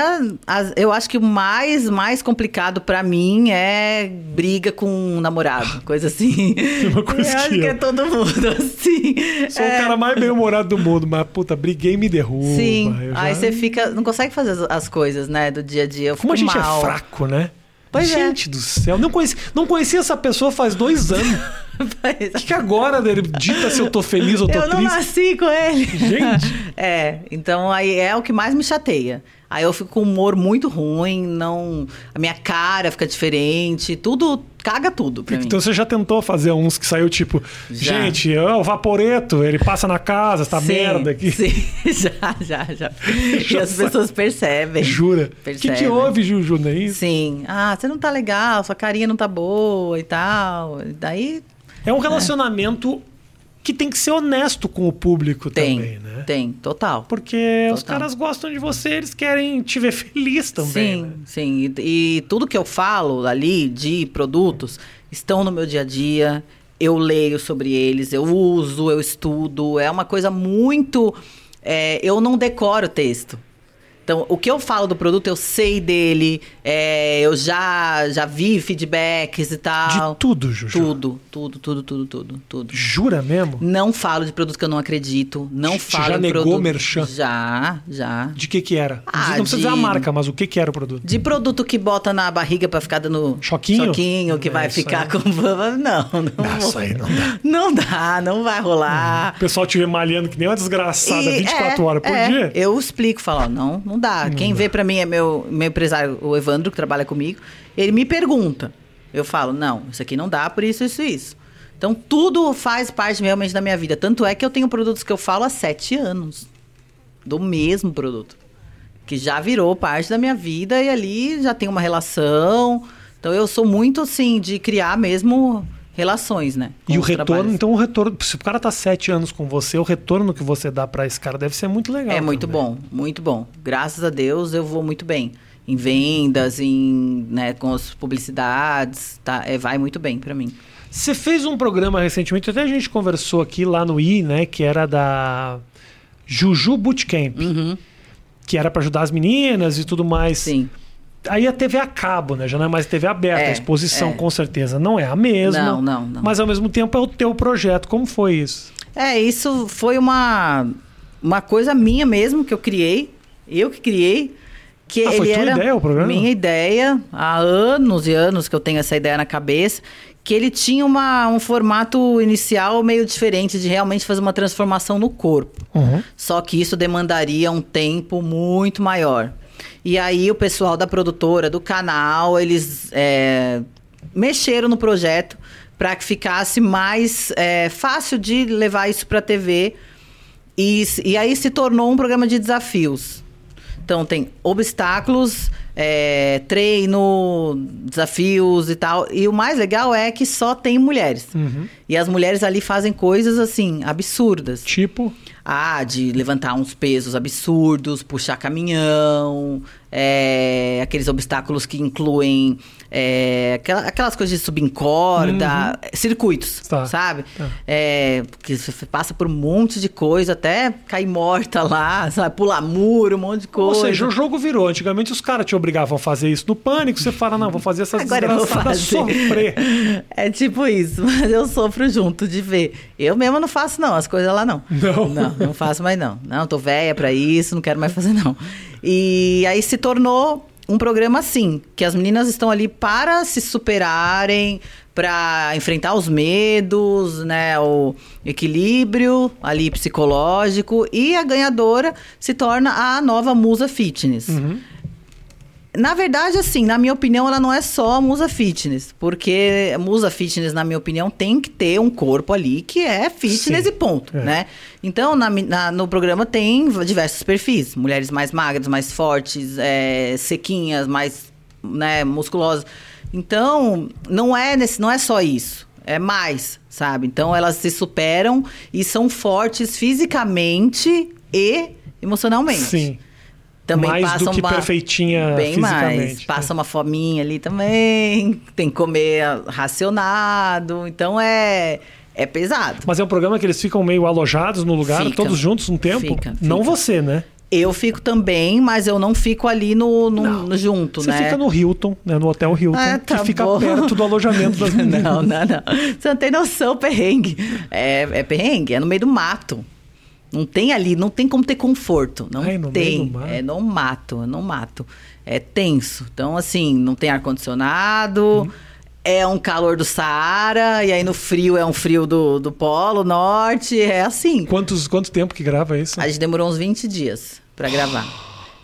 eu acho que o mais, mais complicado pra mim é briga com um namorado, coisa assim. Uma coisa eu acho que que eu- é todo mundo assim. Sou É, o cara mais bem-humorado do mundo, mas puta, briguei e me derruba. Sim. Já- Aí você fica. Não consegue fazer as, as coisas, né, do dia a dia. Eu Como a gente mal. é fraco, né? Pois é. gente do céu, não conheci, não conheci essa pessoa faz dois anos. Pois O que, que agora ele dita se eu tô feliz ou tô eu não triste? nasci com ele. Gente. É, então aí é o que mais me chateia. Aí eu fico com humor muito ruim, não. A minha cara fica diferente, tudo. Caga tudo pra mim. Então você já tentou fazer uns que saiu tipo, Já. gente, ó, o vaporeto, ele passa na casa, tá Sim, merda aqui. Sim, já, já, já. E as pessoas percebem. Jura? O que, que houve, Juju, não é isso? Sim. Ah, você não tá legal, sua carinha não tá boa e tal. Daí É um relacionamento que tem que ser honesto com o público tem, também, né? tem, total. Porque os Total. caras gostam de você, eles querem te ver feliz também. Sim, né? sim. E, e tudo que eu falo ali de produtos estão no meu dia a dia. Eu leio sobre eles, eu uso, eu estudo. É uma coisa muito. é, eu não decoro o texto. Então, o que eu falo do produto, eu sei dele, é, eu já, já vi feedbacks e tal. De tudo, Juju. Tudo, tudo, tudo, tudo, tudo, tudo. Jura mesmo? Não falo de produto que eu não acredito. Não Você falo já negou produto. merchan? Já, já. De que que era? Ah, não precisa dizer a de- marca, mas o que que era o produto? De produto que bota na barriga pra ficar dando Choquinho? choquinho que É, vai ficar aí. com. Não, não. Não, isso aí não dá. Não dá, não vai rolar. O pessoal te vê malhando que nem uma desgraçada E 24 é, horas por é, dia. Eu explico, falo, ó, não, não dá. Quem vê pra mim é meu, meu empresário, o Evandro, que trabalha comigo. Ele me pergunta. Eu falo, não, isso aqui não dá por isso, isso, isso. Então, tudo faz parte realmente da minha vida. Tanto é que eu tenho produtos que eu falo há sete anos. Do mesmo produto. Que já virou parte da minha vida e ali já tem uma relação. Então, eu sou muito, assim, de criar mesmo relações, né? E o retorno, trabalhos. então o retorno, se o cara tá sete anos com você, o retorno que você dá pra esse cara deve ser muito legal. É muito também. bom, muito bom. Graças a Deus eu vou muito bem. Em vendas, em, né, com as publicidades, tá? É, vai muito bem pra mim. Você fez um programa recentemente, até a gente conversou aqui lá no I, né, que era da Juju Bootcamp, Uhum, que era pra ajudar as meninas e tudo mais. sim. Aí a TV a cabo, né? Já não é mais TV aberta, É, a exposição é. com certeza não é a mesma. Não, não, não. Mas ao mesmo tempo é o teu projeto. Como foi isso? É, isso foi uma, uma coisa minha mesmo que eu criei. Eu que criei. Que Ah, ele foi tua era ideia o programa? Minha ideia. Há anos e anos que eu tenho essa ideia na cabeça. que ele tinha uma, um formato inicial meio diferente de realmente fazer uma transformação no corpo. Uhum. Só que isso demandaria um tempo muito maior. E aí o pessoal da produtora, do canal, eles é, mexeram no projeto para que ficasse mais é, fácil de levar isso para a TV. E, e aí se tornou um programa de desafios. Então tem obstáculos, é, treino, desafios e tal. E o mais legal é que só tem mulheres. Uhum. E as mulheres ali fazem coisas assim, absurdas. Tipo. Ah, de levantar uns pesos absurdos, puxar caminhão, é, aqueles obstáculos que incluem é, aquela- aquelas coisas de subir em corda, circuitos, Tá, sabe? tá. É, que você passa por um monte de coisa, até cair morta lá, sabe? Pular muro, um monte de Ou coisa. seja, o jogo virou. Antigamente os caras te obrigavam a fazer isso no pânico. Você fala, não, vou fazer essas Agora desgraçadas sofrer. É tipo isso, mas eu sofro junto de ver. Eu mesma não faço, não, as coisas lá não. Não? Não, não faço mais não. Não, tô velha pra isso, não quero mais fazer não. E aí se tornou um programa assim, que as meninas estão ali para se superarem, para enfrentar os medos, né, o equilíbrio ali psicológico e a ganhadora se torna a nova musa fitness. Uhum. Na verdade, assim, na minha opinião, ela não é só musa fitness. Porque musa fitness, na minha opinião, tem que ter um corpo ali que é fitness Sim, e ponto, é. né? Então, na na- no programa tem diversos perfis. Mulheres mais magras, mais fortes, é, sequinhas, mais né, musculosas. Então, não é, nesse, não é só isso. É mais, sabe? Então, elas se superam e são fortes fisicamente e emocionalmente. Sim. Também Mais do passam que uma- perfeitinha Bem mais. fisicamente. Passa uma fominha ali também. Tem que comer racionado. Então é, é pesado. Mas é um programa que eles ficam meio alojados no lugar, Fica. todos juntos um tempo. Fica, Não fica. você, né? Eu fico também, mas eu não fico ali no, no- Não. no junto, Você né? fica no Hilton, né? No Hotel Hilton, Ah, tá que fica bom. perto do alojamento das meninas. Não, não, não. Você não tem noção, perrengue. É, é perrengue, é no meio do mato. Não tem ali, não tem como ter conforto. Não Ai, tem. É no mato, no mato. É tenso. Então, assim, não tem ar-condicionado. Uhum. É um calor do Saara, e aí no frio é um frio do, do Polo Norte. É assim. Quantos, quanto tempo que grava isso? A gente demorou uns 20 dias pra gravar.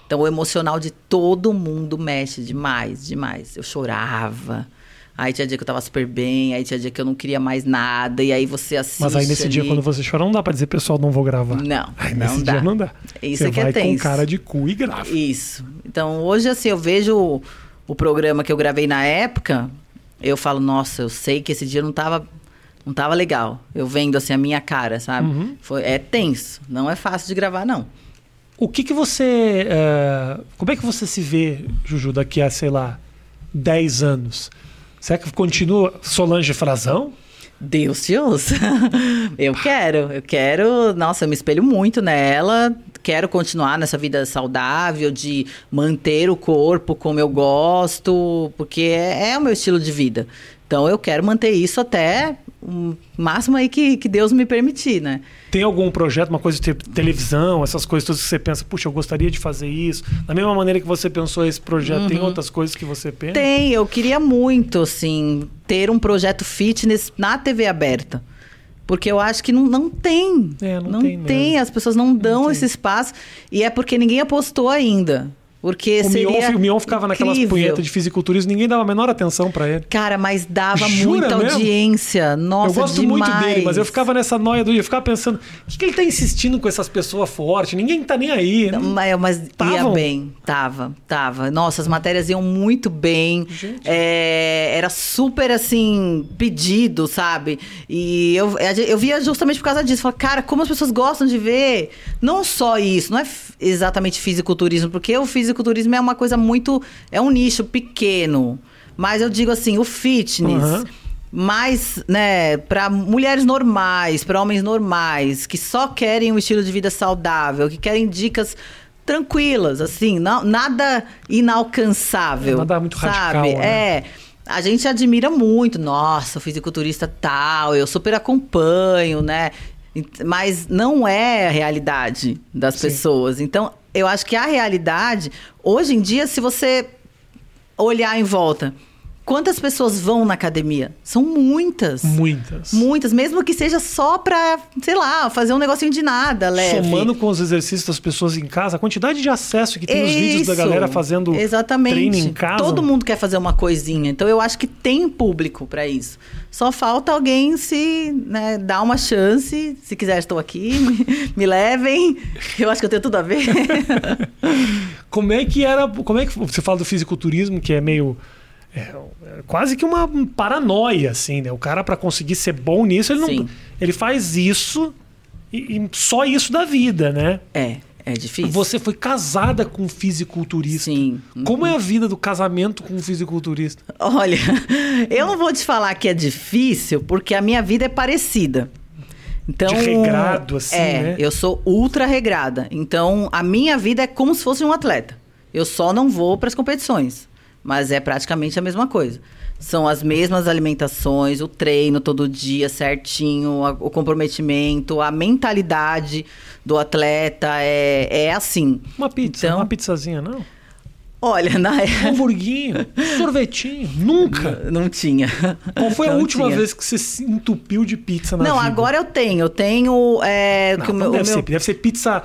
Então o emocional de todo mundo mexe demais, demais. Eu chorava. Aí tinha dia que eu tava super bem, aí tinha dia que eu não queria mais nada, e aí você assiste Mas aí nesse dia, ali. quando você chora, não dá pra dizer, pessoal, não vou gravar. Não, Aí não nesse dá. dia não dá. Isso você é que é vai com tenso. cara de cu e grava. Isso. Então, hoje, assim, eu vejo o, programa que eu gravei na época, eu falo, nossa, eu sei que esse dia não tava, não tava legal. Eu vendo, assim, a minha cara, sabe? Uhum. Foi, é tenso. Não é fácil de gravar, não. O que que você... eh, como é que você se vê, Juju, daqui a, sei lá, 10 anos? Será que continua Solange Frazão? Deus te ouça. eu quero, eu quero. Nossa, eu me espelho muito nela. Quero continuar nessa vida saudável, de manter o corpo como eu gosto, porque é, é o meu estilo de vida. Então eu quero manter isso até o máximo aí que, que Deus me permitir, né? Tem algum projeto, uma coisa tipo televisão, essas coisas todas que você pensa, puxa, eu gostaria de fazer isso? Da mesma maneira que você pensou esse projeto, tem outras coisas que você pensa? Uhum. Tem, eu queria muito, assim, ter um projeto fitness na TV aberta. Porque eu acho que não, não tem. É, não tem mesmo. as pessoas não dão tem. esse espaço. E é porque ninguém apostou ainda. Porque O seria Mion, o Mion ficava naquelas incrível. punhetas de fisiculturismo, ninguém dava a menor atenção pra ele. Cara, mas dava Jura muita mesmo? audiência. Nossa, eu gosto demais. muito dele, mas eu ficava nessa noia do eu ficava pensando, o que, que ele tá insistindo com essas pessoas fortes? Ninguém tá nem aí. Não, Mas, mas ia bem, tava, tava. Nossa, as matérias iam muito bem. É, era super assim, pedido, sabe? E eu, eu via justamente por causa disso. Falei, cara, como as pessoas gostam de ver. Não só isso, não é exatamente fisiculturismo, porque o fisiculturismo é uma coisa muito. É um nicho pequeno. Mas eu digo assim, o fitness. Aham. mais, né, para mulheres normais, para homens normais, que só querem um estilo de vida saudável, que querem dicas tranquilas, assim, não, nada inalcançável. É, nada muito sabe? radical, né? É. A gente admira muito, nossa, fisiculturista tal, eu super acompanho, né? Mas não é a realidade das Sim. pessoas. Então, eu acho que a realidade, hoje em dia, se você olhar em volta, Quantas pessoas vão na academia? São muitas. Muitas. Muitas, mesmo que seja só pra, sei lá, fazer um negocinho de nada, leve. Somando com os exercícios das pessoas em casa, a quantidade de acesso que tem nos vídeos da Isso. galera fazendo Exatamente. treino em casa. Todo mundo quer fazer uma coisinha. Então eu acho que tem público pra isso. Só falta alguém se né, dar uma chance. Se quiser, estou aqui. Me, me levem. Eu acho que eu tenho tudo a ver. Como é que era. Como é que você fala do fisiculturismo, que é meio. É, é quase que uma paranoia, assim, né? O cara, pra conseguir ser bom nisso, ele não. Sim. Ele faz isso e, e só isso da vida, né? é, é difícil. Você foi casada com um fisiculturista. Sim. Como é a vida do casamento com um fisiculturista? Olha, eu não vou te falar que é difícil, porque a minha vida é parecida. Então, De regrado, assim, é, né? eu sou ultra regrada. Então, a minha vida é como se fosse um atleta. Eu só não vou para as competições, mas é praticamente a mesma coisa. São as mesmas alimentações, o treino todo dia certinho, a- o comprometimento, a mentalidade do atleta é, é assim. Uma pizza, Então- uma pizzazinha, não? Olha, na Um época hamburguinho, um sorvetinho. Nunca. não tinha. Qual foi a Não última tinha. vez que você se entupiu de pizza na Não, vida? agora eu tenho. Eu tenho. É, Não, que o não meu, o deve, meu- ser, deve ser pizza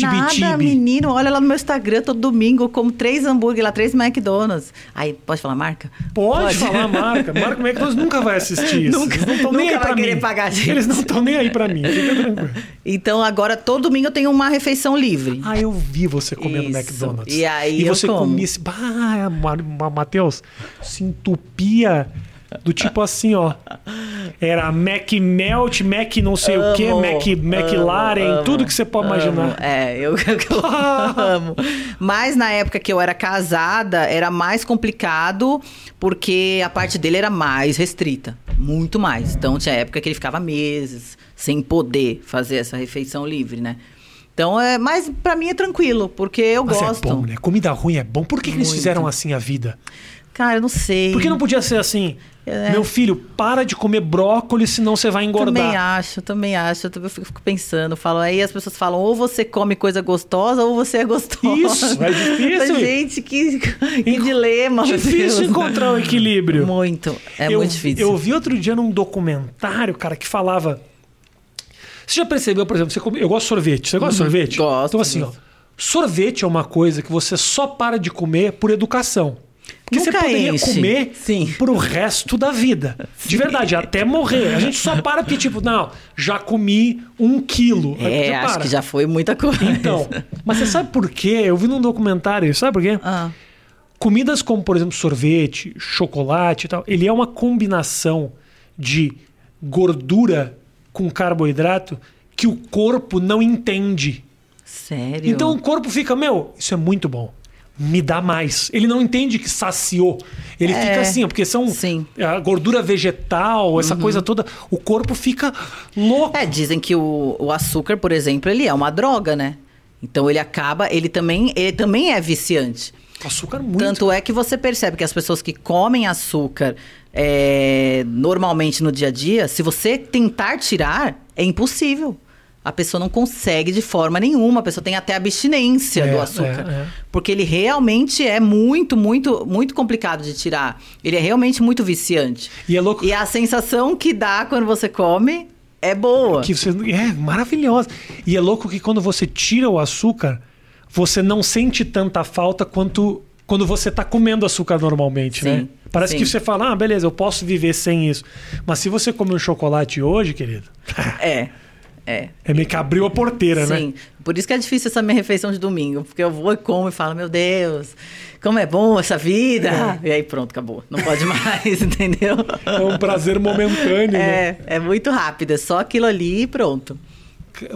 Nada, tibi-tibi. menino. Olha lá no meu Instagram todo domingo. Eu como três hambúrguer lá, três McDonald's. Aí, pode falar marca? Pode, falar a marca. Marca McDonald's nunca vai assistir isso. Nunca- Eles não estão nem aí vai pra querer mim. pagar. Eles não estão nem aí pra mim. Fica tranquilo. Então agora todo domingo eu tenho uma refeição livre. Ah, eu vi você comendo Isso. McDonald's. E aí E você como. comia. Bah, Ma- Ma- Matheus, se entupia do tipo assim, ó. Era Mac Melt, Mac não sei o quê, Amo, Mac McLaren, amo, tudo que você pode amo. imaginar. É, eu, eu amo. Mas na época que eu era casada, era mais complicado, porque a parte dele era mais restrita. Muito mais. Então tinha época que ele ficava meses sem poder fazer essa refeição livre, né? Então, é, mas pra mim é tranquilo, porque eu Mas gosto. é bom, né? Comida ruim é bom. Por que, que eles fizeram assim a vida? Cara, eu não sei. Por que não podia ser assim? É. Meu filho, para de comer brócolis, senão você vai engordar. Também acho, também acho. Eu também fico pensando, falo, aí as pessoas falam, ou você come coisa gostosa, ou você é gostosa. Isso, é difícil. Gente, que, que dilema. meu Difícil Deus. encontrar o equilíbrio. Muito, é eu, muito difícil. Eu vi outro dia num documentário, cara, que falava. Você já percebeu, por exemplo, você come- eu gosto de sorvete. Você gosta de sorvete? Uhum. Gosto, Então, assim, ó, sorvete é uma coisa que você só para de comer por educação. Porque você Nunca poderia enche. comer Sim. pro resto da vida. De verdade, até morrer. A gente só para porque, tipo, não, já comi um quilo. É, você acho para. que já foi muita coisa. Então, mas você sabe por quê? Eu vi num documentário, sabe por quê? Ah, Comidas como, por exemplo, sorvete, chocolate e tal, ele é uma combinação de gordura com carboidrato que o corpo não entende. sério? Então o corpo fica, meu, isso é muito bom. Me dá mais. Ele não entende que saciou. Ele É, fica assim, porque são sim. Uhum. a gordura vegetal, essa coisa toda. O corpo fica louco. É, dizem que o, o açúcar, por exemplo, ele é uma droga, né? Então ele acaba, ele também, ele também é viciante. Açúcar muito. Tanto é que você percebe que as pessoas que comem açúcar é, normalmente no dia a dia, se você tentar tirar, é impossível. A pessoa não consegue de forma nenhuma. A pessoa tem até abstinência É, do açúcar. é, é. Porque ele realmente é muito, muito, muito complicado de tirar. Ele é realmente muito viciante. E é louco E a sensação que dá quando você come é boa. que você é maravilhosa. E é louco que quando você tira o açúcar, você não sente tanta falta quanto quando você tá comendo açúcar normalmente, Sim, né? Parece sim. que você fala, ah, beleza, eu posso viver sem isso. Mas se você come um chocolate hoje, querido, É. É. é meio que abriu a porteira, né? Sim, por isso que é difícil essa minha refeição de domingo, porque eu vou e como e falo, meu Deus, como é bom essa vida. E aí pronto, acabou. Não pode mais, entendeu? É um prazer momentâneo, né? É, é muito rápido, é só aquilo ali e pronto.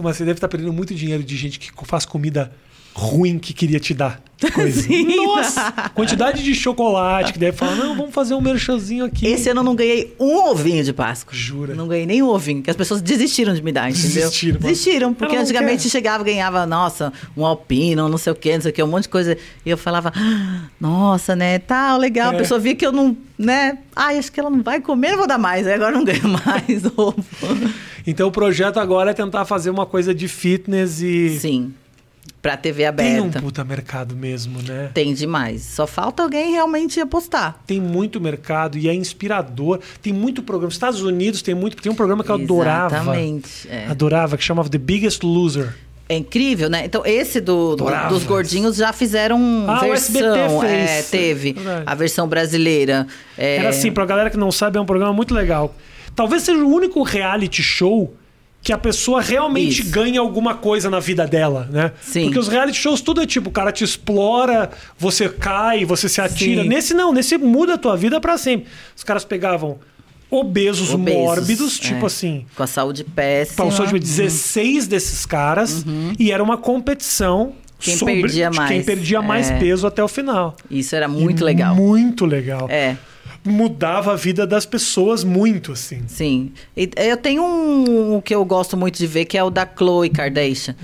Mas você deve estar perdendo muito dinheiro de gente que faz comida ruim que queria te dar coisa. Sim. Nossa! Quantidade de chocolate que deve falar, não, vamos fazer um merchanzinho aqui. Esse ano eu não ganhei um ovinho de Páscoa. Jura? Não ganhei nem um ovinho, que as pessoas desistiram de me dar, entendeu? Desistiram, Desistiram, porque não antigamente quer. chegava, ganhava, nossa, um alpino, não sei o quê, não sei o quê, um monte de coisa. E eu falava, "Ah, nossa, né, tal, legal. É. A pessoa via que eu não, né, ai, acho que ela não vai comer, eu vou dar mais. Aí agora eu não ganho mais ovo. Então o projeto agora é tentar fazer uma coisa de fitness e Sim. Pra TV Tem um aberta. puta mercado mesmo, né? Tem demais. Só falta alguém realmente apostar. Tem muito mercado e é inspirador. Tem muito programa. Nos Estados Unidos tem muito. Tem um programa que eu adorava. Exatamente. é. Adorava, que chamava The Biggest Loser. É incrível, né? Então, esse do, do- dos gordinhos já fizeram Ah, o versão. SBT fez. é, teve. Verdade. A versão brasileira. É, Era assim, pra galera que não sabe, é um programa muito legal. Talvez seja o único reality show que a pessoa realmente Isso. ganha alguma coisa na vida dela, né? Sim. Porque os reality shows tudo é tipo, o cara te explora, você cai, você se atira. Sim. Nesse não, nesse muda a tua vida pra sempre. Os caras pegavam obesos, obesos, mórbidos, é. tipo assim, Com a saúde péssima. Passou de 16 desses caras e era uma competição Uhum. Quem sobre perdia mais. quem perdia mais É. peso até o final. Isso era muito E legal. Muito legal. É, Mudava a vida das pessoas muito, assim. sim. E eu tenho um que eu gosto muito de ver, que é o da Khloe Kardashian.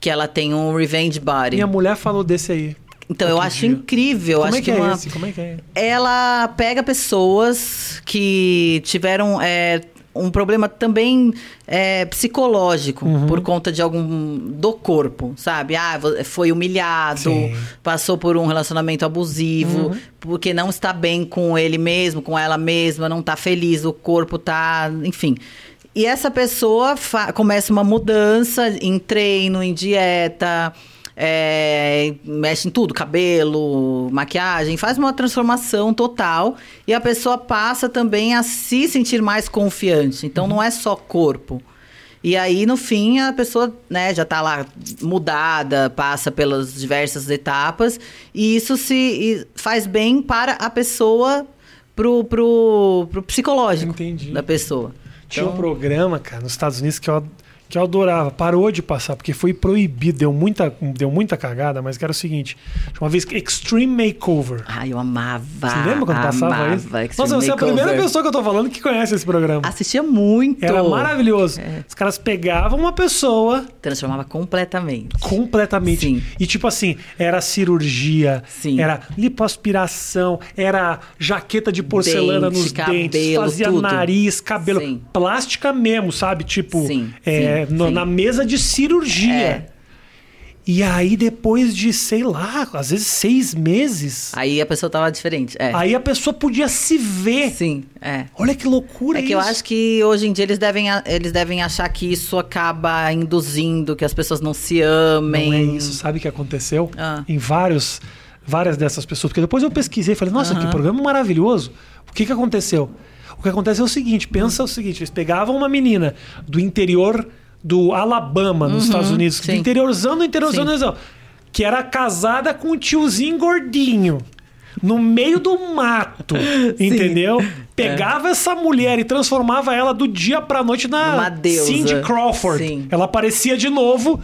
Que ela tem um revenge body. Minha mulher falou desse aí. Então, eu acho dia. incrível. Como acho é que, é uma... esse? Como é que é? ela pega pessoas que tiveram é, um problema também é, psicológico Uhum. por conta de algum do corpo, sabe? Ah, foi humilhado, Sim. passou por um relacionamento abusivo, Uhum. porque não está bem com ele mesmo, com ela mesma, não está feliz, o corpo tá, enfim. E essa pessoa começa uma mudança em treino, em dieta, é, mexe em tudo, cabelo, maquiagem, faz uma transformação total e a pessoa passa também a se sentir mais confiante. Então não é só corpo. E aí, no fim, a pessoa né, já tá lá mudada, passa pelas diversas etapas, e isso se faz bem para a pessoa, pro, pro, pro psicológico Entendi. da pessoa. Tinha um Então- programa, cara, nos Estados Unidos que eu, que eu adorava. Parou de passar, porque foi proibido. Deu muita, deu muita cagada, mas que era o seguinte: uma vez que Extreme Makeover. Ai, eu amava. Você lembra quando passava amava isso? Extreme Nossa, você é a primeira Makeover. pessoa que eu tô falando que conhece esse programa. Assistia muito. Era maravilhoso. É. Os caras pegavam uma pessoa Transformava completamente. completamente. Sim. E tipo assim, era cirurgia, Sim. era lipoaspiração, era jaqueta de porcelana Dente, nos dentes, cabelo, fazia tudo. nariz, cabelo, Sim. plástica mesmo, sabe? Tipo, Sim, é, sim, no- sim. na mesa de cirurgia. É. E aí depois de, sei lá, às vezes seis meses, Aí a pessoa tava diferente. É. aí a pessoa podia se ver. Sim, é. Olha que loucura É que eu isso. acho que hoje em dia eles devem, eles devem achar que isso acaba induzindo que as pessoas não se amem. Não é isso, sabe o que aconteceu? Ah. Em vários, várias dessas pessoas. Porque depois eu pesquisei e falei, nossa, que programa maravilhoso. O que, que aconteceu? O que aconteceu é o seguinte: pensa o seguinte, eles pegavam uma menina do interior do Alabama, nos Estados Unidos, do Uhum. sim. interiorzão do interiorzão do interiorzão, que era casada com um tiozinho gordinho. No meio do mato, entendeu? É. Pegava essa mulher e transformava ela do dia pra noite na. Cindy Crawford. Sim. Ela aparecia de novo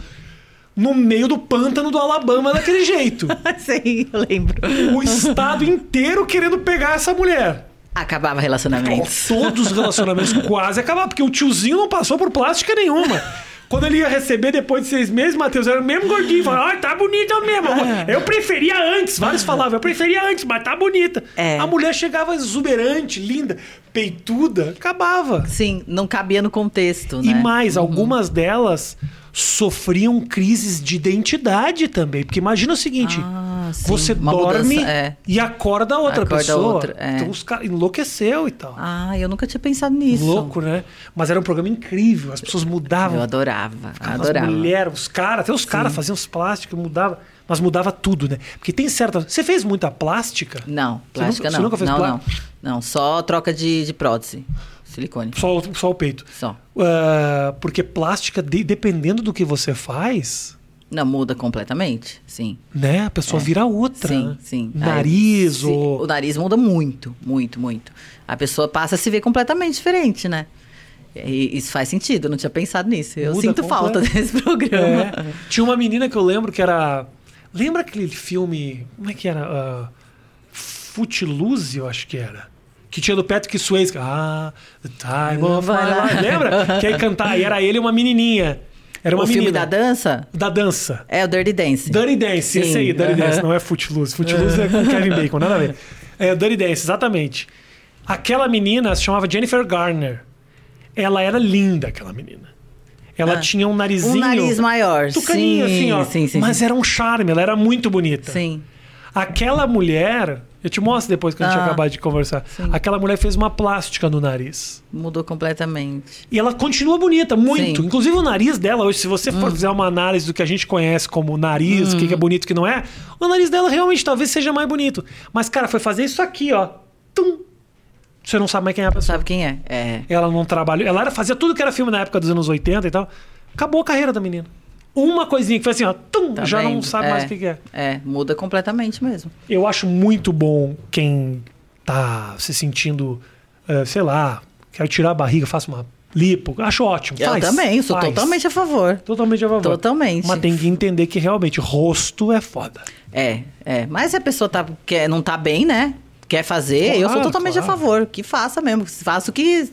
no meio do pântano do Alabama daquele jeito. Sim, eu lembro. O estado inteiro querendo pegar essa mulher. Acabava relacionamento. Todos os relacionamentos quase acabaram, porque o tiozinho não passou por plástica nenhuma. Quando ele ia receber depois de seis meses, Matheus era o mesmo gordinho. Falava, ah, tá bonita mesmo. Eu preferia antes. Vários falavam, eu preferia antes, mas tá bonita. É. A mulher chegava exuberante, linda, peituda, acabava. Sim, não cabia no contexto, E né? mais, algumas delas sofriam crises de identidade também. Porque imagina o seguinte: Ah, sim, você uma dorme mudança, é. e acorda outra Acorda pessoa. outra, é. Então os caras enlouqueceu e tal. Ah, eu nunca tinha pensado nisso. Louco, né? Mas era um programa incrível, as pessoas mudavam. Eu adorava, As adorava. mulheres, os caras, até os caras faziam os plásticos, mudava, mas mudava tudo, né? Porque tem certa. Você fez muita plástica? Não, Você plástica você não. nunca fez não, plá- não. Não, só troca de, de prótese. Silicone. Só, o- só o peito. Só. Ah, porque plástica, de- dependendo do que você faz, Não, muda completamente, sim. né? A pessoa vira outra. Sim, sim. Nariz Aí, sim, ou. O nariz muda muito, muito, muito. A pessoa passa a se ver completamente diferente, né? E isso faz sentido, eu não tinha pensado nisso. Eu Muda sinto falta desse programa. É. Tinha uma menina que eu lembro que era. Lembra aquele filme. Como é que era? Ah, Footloose, eu acho que era. Que tinha do Patrick Swayze. Ah, the time of my life. Lembra? Que aí cantava. E era ele e uma menininha. Era uma o menina. filme da dança Da dança. é o Dirty Dance. Dirty Dance, esse Sim, aí, Dirty aham. Dance, não é Footloose. Footloose é com Kevin Bacon, nada a ver. É Dirty Dance, exatamente. Aquela menina se chamava Jennifer Garner. Ela era linda, aquela menina. ela Ah. tinha um narizinho. Um nariz maior. Tucaninho, sim, assim, ó. Sim, sim, Mas sim. era um charme, ela era muito bonita. Sim. Aquela mulher, eu te mostro depois que a gente Ah, acabar de conversar. sim. Aquela mulher fez uma plástica no nariz. Mudou completamente. E ela continua bonita, muito. Sim. Hum. Inclusive o nariz dela, hoje, se você for fazer uma análise do que a gente conhece como nariz, o que que é bonito e o que não é, o nariz dela realmente talvez seja mais bonito. Mas, cara, foi fazer isso aqui, ó. Tum. Você não sabe mais quem é a pessoa. Sabe quem é? É. Ela não trabalhou. Ela era, fazia tudo que era filme na época dos anos 80 e tal. Acabou a carreira da menina. Uma coisinha que foi assim, ó. Tum, Tá já não sabe mais o que que é. É, muda completamente mesmo. Eu acho muito bom quem tá se sentindo, eh, sei lá, quero tirar a barriga, faça uma lipo. Acho ótimo. Eu faz, também, sou faz. totalmente a favor. Totalmente a favor. Totalmente. Mas tem que entender que realmente rosto é foda. É, é. Mas se a pessoa tá, quer, não tá bem, né? Quer fazer, eu sou Claro, totalmente claro. a favor. Que faça mesmo. Faça o que,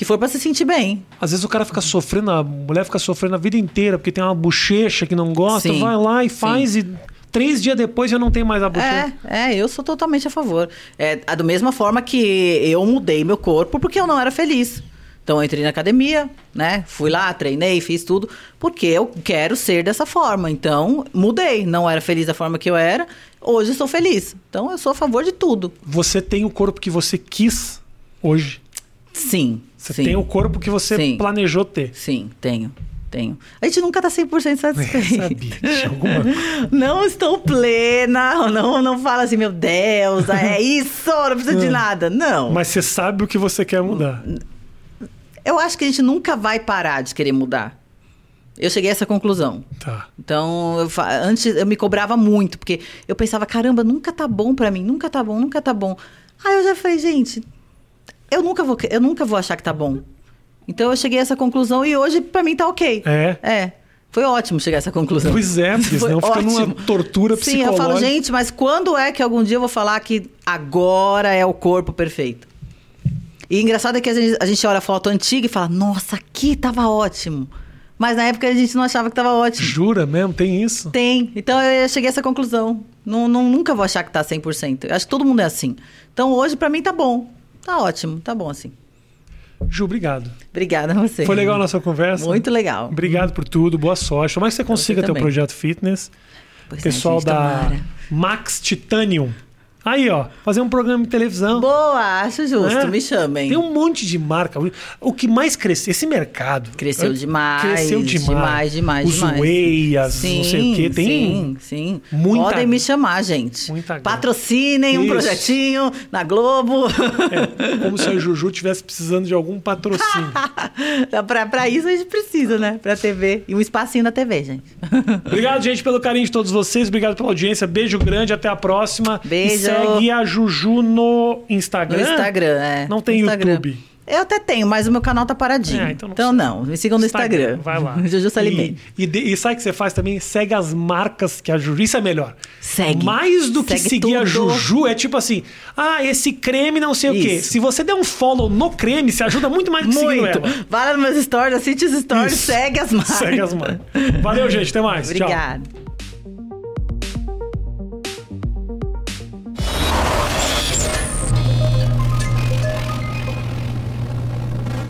que for pra se sentir bem. Às vezes o cara fica sofrendo, a mulher fica sofrendo a vida inteira porque tem uma bochecha que não gosta, Sim, vai lá e sim. faz e três dias depois já não tem mais a bochecha. É, é, eu sou totalmente a favor. É, a- da mesma forma que eu mudei meu corpo porque eu não era feliz. Então eu entrei na academia, né? Fui lá, treinei, fiz tudo, porque eu quero ser dessa forma. Então, mudei. Não era feliz da forma que eu era, hoje sou feliz. Então eu sou a favor de tudo. Você tem o corpo que você quis hoje. Sim. Você sim, tem o corpo que você Sim. planejou ter. Sim, tenho. Tenho. A gente nunca tá 100% satisfeito. Sabia alguma coisa. Não estou plena, não, não fala assim, meu Deus, é isso, não precisa de nada. Não. Mas você sabe o que você quer mudar. Eu acho que a gente nunca vai parar de querer mudar. Eu cheguei a essa conclusão. Tá. Então, eu antes eu me cobrava muito, porque eu pensava, caramba, nunca tá bom pra mim, nunca tá bom, nunca tá bom. Aí eu já falei, gente, eu nunca vou, eu nunca vou achar que tá bom. Então eu cheguei a essa conclusão e hoje pra mim tá ok. É. É. Foi ótimo chegar a essa conclusão. Pois é, porque Foi senão fica numa tortura Sim, psicológica. eu falo, gente, mas quando é que algum dia eu vou falar que agora é o corpo perfeito? E engraçado é que a gente, a gente olha a foto antiga e fala, nossa, aqui tava ótimo. Mas na época a gente não achava que tava ótimo. Jura mesmo? Tem isso? Tem. Então eu cheguei a essa conclusão. Não, não- nunca vou achar que tá 100%. Eu acho que todo mundo é assim. Então hoje pra mim tá bom. Tá ótimo, tá bom assim. Ju, obrigado. Obrigada a você. Foi legal a nossa conversa? Muito legal. Obrigado por tudo, boa sorte. Tomara que você consiga ter o também. projeto fitness. Pois é, Pessoal gente, da. Max Titanium. Aí, ó, fazer um programa de televisão. Boa, acho justo. É. Me chamem. Tem um monte de marca. O que mais cresceu, esse mercado. Cresceu demais. Cresceu demais. Demais, demais, Os demais. whey, as não sei o quê. Tem Sim, sim. muita- Podem me chamar, gente. muita. Patrocinem um Isso. projetinho na Globo. é, como se a Juju tivesse precisando de algum patrocínio. pra, pra isso a gente precisa, né? Pra TV. E um espacinho na TV, gente. Obrigado, gente, pelo carinho de todos vocês. Obrigado pela audiência. Beijo grande, até a próxima. Beijo. Segue a Juju no Instagram. No Instagram, é. Não tem Instagram. YouTube. Eu até tenho, mas o meu canal tá paradinho. É, então então não, não me sigam no Instagram. Vai lá. Juju Salimene. E, e, e sabe o que você faz também? Segue as marcas que a Juju. Isso é melhor. Segue. Mais do que Segue seguir a tudo. Juju, é tipo assim: ah, esse creme não sei o quê. Isso. Se você der um follow no creme, você ajuda muito mais do que Muito. ela. Vai lá nos meus stories, assiste os stories, Isso. segue as marcas. Segue as marcas. Valeu, gente. Até mais. Tchau. Obrigada.